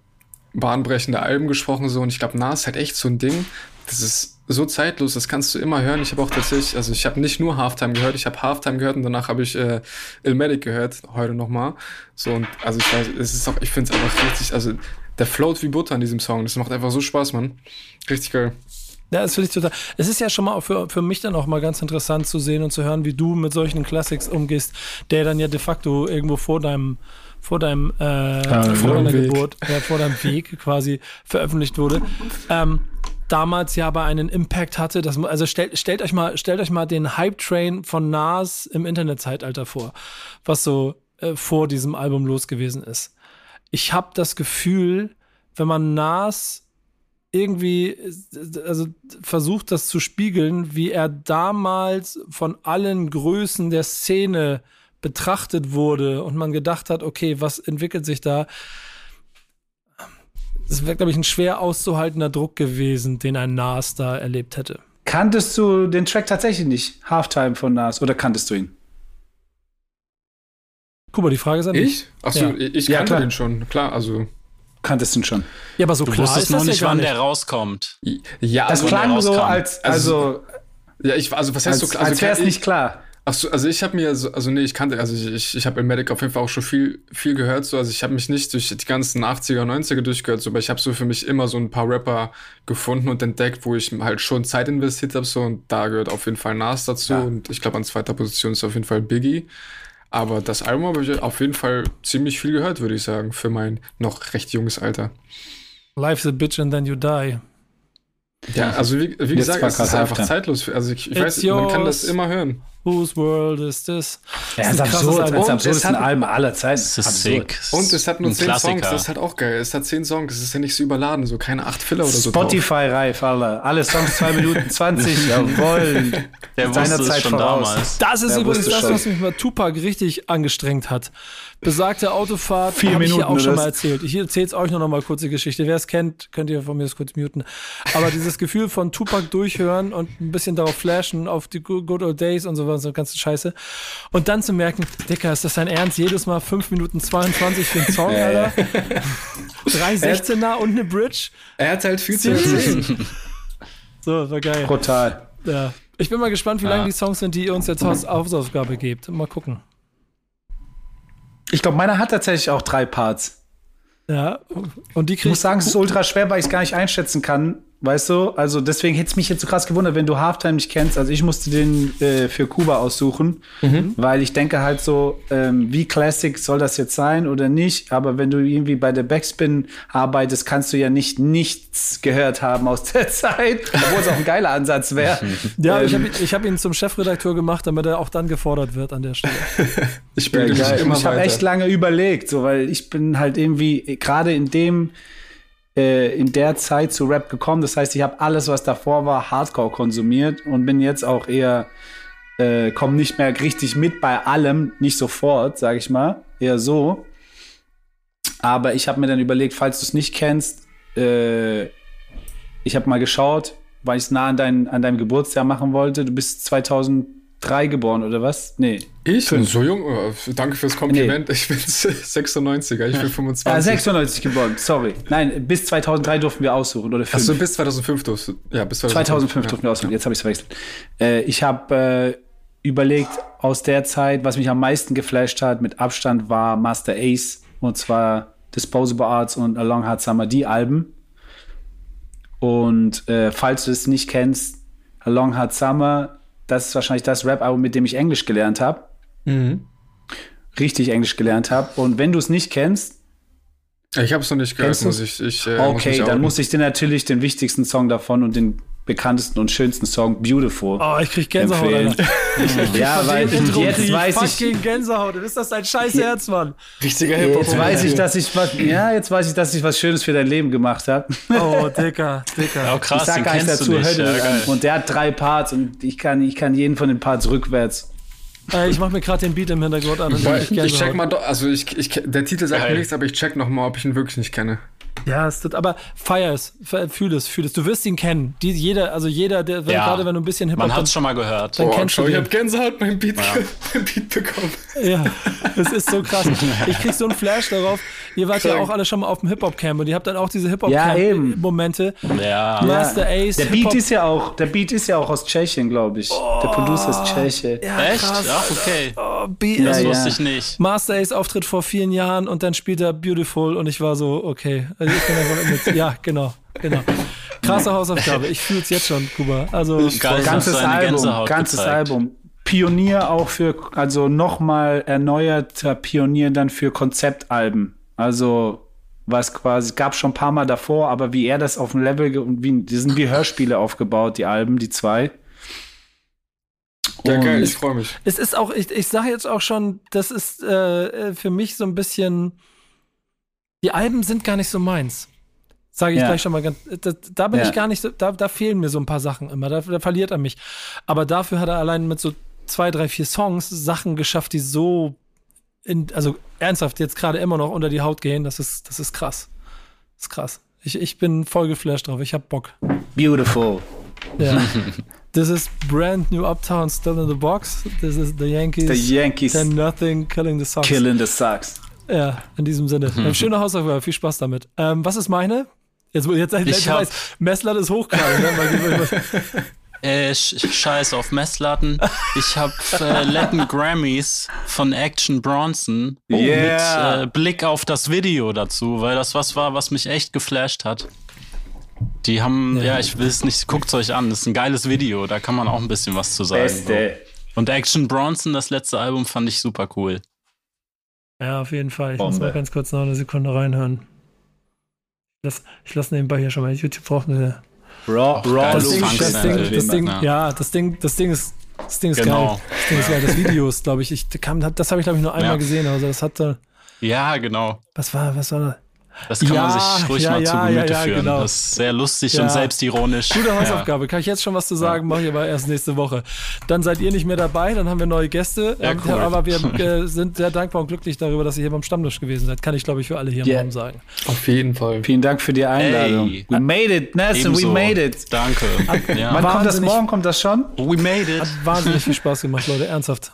bahnbrechende Alben gesprochen so und ich glaube, Nas hat echt so ein Ding, das ist so zeitlos, das kannst du immer hören. Ich habe auch tatsächlich, also ich habe nicht nur Halftime gehört, ich habe Halftime gehört und danach habe ich äh, Ilmatic gehört, heute nochmal. So und also ich weiß, es ist auch, ich finde es einfach richtig, also der float wie Butter an diesem Song. Das macht einfach so Spaß, Mann. Richtig geil. Ja, das finde ich total. Es ist ja schon mal für, für mich dann auch mal ganz interessant zu sehen und zu hören, wie du mit solchen Classics umgehst, der dann ja de facto irgendwo vor deinem vor deinem äh, ah, vor deiner Geburt, äh, vor deinem Weg quasi veröffentlicht wurde. Ähm, damals ja aber einen Impact hatte. Das, also stellt, stellt euch mal, stellt euch mal den Hype-Train von Nas im Internetzeitalter vor, was so äh, vor diesem Album los gewesen ist. Ich habe das Gefühl, wenn man Nas irgendwie also versucht das zu spiegeln, wie er damals von allen Größen der Szene betrachtet wurde und man gedacht hat, okay, was entwickelt sich da? Das wäre, glaube ich, ein schwer auszuhaltender Druck gewesen, den ein Nas da erlebt hätte. Kanntest du den Track tatsächlich nicht? Halftime von Nas oder kanntest du ihn? Kuba, die Frage ist an Ich? Achso, Ja. ich, ich Ja, kannte klar. den schon, klar, also. Kanntest du ihn schon? Ja, aber so Du klar wusstest ist noch das nicht, wann nicht. der rauskommt. Ja, Das also, klang so, rauskam. als, Also- also, ja, ich, also was heißt als, so, also als wäre es nicht klar. Ach so, also ich habe mir, so, also nee, ich kannte, also ich, ich, ich habe im Medic auf jeden Fall auch schon viel, viel gehört, so, also ich habe mich nicht durch die ganzen 80er, 90er durchgehört, so, aber ich habe so für mich immer so ein paar Rapper gefunden und entdeckt, wo ich halt schon Zeit investiert habe, so, und da gehört auf jeden Fall Nas dazu Ja. und ich glaube an zweiter Position ist auf jeden Fall Biggie. Aber das Album habe ich auf jeden Fall ziemlich viel gehört, würde ich sagen, für mein noch recht junges Alter. Life's a bitch and then you die. Ja, also wie, wie gesagt, es ist einfach zeitlos. Also ich, ich weiß, man kann das immer hören. Whose world is this? Ja, Das ist absurd. Album. Das Und absurdesten es hat- Alben aller Zeiten. Das ist sick. Und es hat nur zehn Songs, das ist halt auch geil. Es hat zehn Songs, es ist ja nicht so überladen, so keine acht Filler oder so. Spotify-reif, Alter. Alle Songs 2 Minuten 20. Jawohl. Der Seiner Zeit schon voraus. damals. Das ist Ja, übrigens das, schon. was mich bei Tupac richtig angestrengt hat. Besagte Autofahrt Vier habe ich hier auch schon mal erzählt. Ich erzähle es euch noch mal kurz die Geschichte. Wer es kennt, könnt ihr von mir das kurz muten. Aber dieses Gefühl von Tupac durchhören und ein bisschen darauf flashen, auf die Good Good Old Days und so was, so ganze Scheiße. Und dann zu merken, Dicker, ist das dein Ernst? Jedes Mal 5 Minuten 22 für einen Song, Alter? Drei 16er und eine Bridge? Er hat halt viel zu erzählen. So, war geil. Brutal. Ja. Ich bin mal gespannt, wie Ja. lang die Songs sind, die ihr uns jetzt als Hausaufgabe gebt. Mal gucken. Ich glaube, meiner hat tatsächlich auch drei Parts. Ja, und die Ich muss sagen, es ist ultra schwer, weil ich es gar nicht einschätzen kann. Weißt du? Also deswegen hätte es mich jetzt so krass gewundert, wenn du Halftime nicht kennst. Also ich musste den äh, für Kuba aussuchen, weil ich denke halt so, ähm, wie Classic soll das jetzt sein oder nicht? Aber wenn du irgendwie bei der Backspin arbeitest, kannst du ja nicht nichts gehört haben aus der Zeit, obwohl es auch ein geiler Ansatz wäre. Ja, ich Ähm, habe ich hab ihn zum Chefredakteur gemacht, damit er auch dann gefordert wird an der Stelle. Ich Ja, bilde mich geil. ich habe echt lange überlegt, so weil ich bin halt irgendwie gerade in dem äh, in der Zeit zu Rap gekommen. Das heißt, ich habe alles, was davor war, Hardcore konsumiert und bin jetzt auch eher äh, komme nicht mehr richtig mit bei allem, nicht sofort, sage ich mal, eher so. Aber ich habe mir dann überlegt, falls du es nicht kennst, äh, ich habe mal geschaut, weil ich es nah an, dein, an deinem Geburtsjahr machen wollte. Du bist 2003 geboren oder was? Nee. Ich bin so jung. Oh, danke fürs Kompliment. Ich bin 96er, ich bin 25. Ah, 96 geboren, sorry. Nein, bis 2003 durften wir aussuchen, oder 5. Achso, bis 2005 durfst du. Ja, bis 2005. 2005 durften wir aussuchen, jetzt habe ich es verwechselt. Äh, ich habe äh, überlegt, aus der Zeit, was mich am meisten geflasht hat, mit Abstand war Master Ace, und zwar Disposable Arts und A Long Hard Summer, die Alben. Und äh, falls du es nicht kennst, A Long Hard Summer, das ist wahrscheinlich das Rap-Album, mit dem ich Englisch gelernt habe. Mhm. Richtig Englisch gelernt habe. Und wenn du es nicht kennst, Ich habe es noch nicht gehört, Kennst muss ich. ich äh, Okay, mich dann muss ich dir natürlich den wichtigsten Song davon und den bekanntesten und schönsten Song Beautiful Oh, ich krieg Gänsehaut, empfehlen. Alter. ja, Von weil Intro jetzt krieg weiß ich, fucking Gänsehaut. Ist das dein scheiß Herz, Mann? Richtiger Hip-Hop. jetzt weiß ich, dass ich was, ja, jetzt weiß ich, dass ich was Schönes für dein Leben gemacht habe. Oh, Dicker, Dicker. Oh, krass, ich sag gar nicht dazu, nicht. dir Ja. Und der hat drei Parts und ich kann, ich kann jeden von den Parts rückwärts. Ich mach mir gerade den Beat im Hintergrund an ich, ich check mal, doch, also ich, ich, der Titel sagt mir nichts, aber ich check noch mal, ob ich ihn wirklich nicht kenne. Ja, es tut, aber feier es, fühl es, fühl es. Du wirst ihn kennen. Die, jeder, also jeder, der, wenn, Ja. gerade wenn du ein bisschen Hip-Hop Man hat dann- es schon mal gehört. Dann Boah, kennst du ich den. hab Gänsehaut beim Beat, beim Beat bekommen. Ja, es ist so krass. Ich krieg so einen Flash darauf. Ihr wart ja Krank. auch alle schon mal auf dem Hip-Hop-Camp und ihr habt dann auch diese Ja, eben. Hip-Hop-Camp-Momente. Ja. Master Ace, Der Beat ist ja auch, der Beat ist ja auch aus Tschechien, glaube ich. der Producer ist Tscheche. ja, Echt? krass. Ach, okay. Oh, Beat, Das Ja, ja. wusste ich nicht. Master Ace Auftritt vor vielen Jahren und dann spielt er Beautiful und ich war so, okay. Also mit, ja, genau, genau. Krasse Hausaufgabe. Ich fühle es jetzt schon, Kuba. Also, Geil, ganzes Album, ganzes gezeigt. Album. Pionier auch für, also nochmal erneuerter Pionier dann für Konzeptalben. Also, was quasi, gab schon ein paar Mal davor, aber wie er das auf dem Level, und wie, die sind wie Hörspiele aufgebaut, die Alben, die zwei. Ja, geil, ich freue mich. es ist auch, ich, ich sage jetzt auch schon, das ist äh, für mich so ein bisschen, die Alben sind gar nicht so meins. Sage ich Ja. gleich schon mal ganz, da, da bin Ja. ich gar nicht so, da, da fehlen mir so ein paar Sachen immer, da, da verliert er mich. Aber dafür hat er allein mit so zwei, drei, vier Songs Sachen geschafft, die so, in, also ernsthaft jetzt gerade immer noch unter die Haut gehen, das ist, das ist krass. Das ist krass. Ich, ich bin voll geflasht drauf. Ich hab Bock. Beautiful. Ja. This is brand new Uptown still in the box. This is the Yankees. The Yankees. Then nothing killing the Sox. Killing the Sox. Ja, in diesem Sinne. Mhm. Schöne Hausaufgabe, viel Spaß damit. Ähm, was ist meine? Jetzt, jetzt, jetzt, jetzt weiß, Messlatte ist hoch gerade. Ne? Äh, scheiß auf Messlatten. Ich habe äh, Latin Grammys von Action Bronson yeah. mit äh, Blick auf das Video dazu, weil das was war, was mich echt geflasht hat. Die haben, ja, ja ich will es nicht, guckt es euch an, das ist ein geiles Video, da kann man auch ein bisschen was zu sagen. Beste. So. Und Action Bronson, das letzte Album, fand ich super cool. Ja, auf jeden Fall. Ich Bombe. muss mal ganz kurz noch eine Sekunde reinhören. Ich lasse lass nebenbei hier schon mal YouTube braucht eine Raw, Raw das Ding, das Ding, das Ding, ja, das Ding, das Ding ist, das Ding ist genau. geil. Das Ding ist geil. Das Video ist, glaube ich, ich kam, das habe ich glaube ich nur einmal ja. gesehen. Also das hatte. Ja, genau. Was war, was war? Das kann ja, man sich ruhig ja, mal ja, zu Gemüte führen. Genau. Das ist sehr lustig und selbstironisch. Gute Hausaufgabe. Kann ich jetzt schon was zu sagen, mache ich aber erst nächste Woche. Dann seid ihr nicht mehr dabei, dann haben wir neue Gäste. Ähm, cool. Aber wir äh, sind sehr dankbar und glücklich darüber, dass ihr hier beim Stammtisch gewesen seid. Kann ich, glaube ich, für alle hier yeah. im Raum sagen. Auf jeden Fall. Vielen Dank für die Einladung. Hey. We made it, Nelson, we made it. Danke. Ja. Wann kommt das morgen? Kommt das schon? We made it. Hat wahnsinnig viel Spaß gemacht, Leute. Ernsthaft.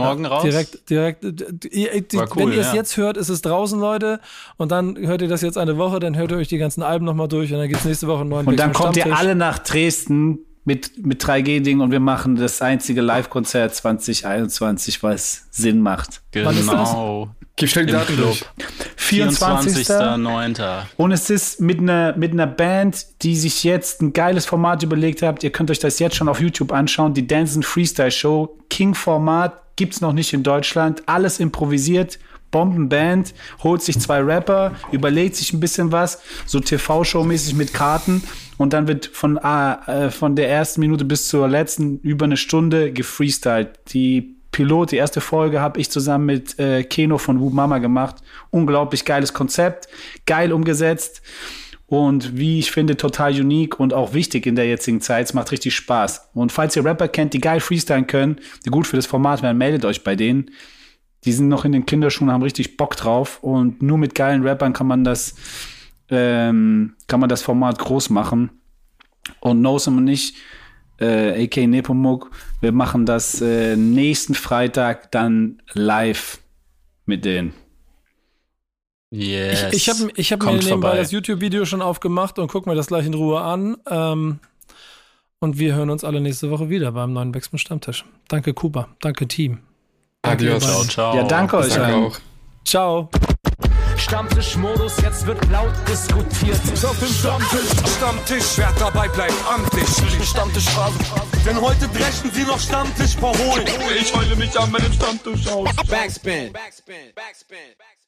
Morgen ja, raus? Direkt, direkt. Ihr, cool, wenn ihr es jetzt hört, ist es draußen, Leute. Und dann hört ihr das jetzt eine Woche, dann hört ihr euch die ganzen Alben nochmal durch und dann gibt es nächste Woche einen neuen Und dann kommt ihr alle nach Dresden mit, mit 3G-Ding und wir machen das einzige Live-Konzert 2021, was Sinn macht. Genau. Gib schnell die Daten durch. 24.09. Und es ist mit einer, mit einer Band, die sich jetzt ein geiles Format überlegt hat. Ihr könnt euch das jetzt schon auf YouTube anschauen. Die Dancing Freestyle Show. King-Format gibt es noch nicht in Deutschland. Alles improvisiert. Bombenband, holt sich zwei Rapper, überlegt sich ein bisschen was, so TV-Show-mäßig mit Karten und dann wird von, äh, von der ersten Minute bis zur letzten über eine Stunde gefreestylt. Die Pilot, die erste Folge habe ich zusammen mit äh, Keno von Woo Mama gemacht. Unglaublich geiles Konzept, geil umgesetzt und wie ich finde, total unique und auch wichtig in der jetzigen Zeit. Es macht richtig Spaß. Und falls ihr Rapper kennt, die geil freestylen können, die gut für das Format werden, meldet euch bei denen. Die sind noch in den Kinderschuhen, haben richtig Bock drauf und nur mit geilen Rappern kann man das, ähm, kann man das Format groß machen. Und Nosem und ich, äh, AK Nepomuk, wir machen das äh, nächsten Freitag dann live mit denen. Yes. Ich, ich habe ich hab mir nebenbei vorbei. das YouTube-Video schon aufgemacht und guck mir das gleich in Ruhe an. Ähm, und wir hören uns alle nächste Woche wieder beim neuen Backspin Stammtisch. Danke, Kuba. Danke, Team. Danke, Adios. Ciao, ciao. Ja, danke euch. Danke auch. Ciao. Stammtischmodus, jetzt wird laut diskutiert. Auf dem Stammtisch, Stammtisch, wer dabei bleibt, amtlich. Stammtisch Phase. Denn heute brechen sie noch Stammtisch verholen. Ich heule mich an meinem Stammtisch aus. Backspin. Backspin. Backspin. Backspin.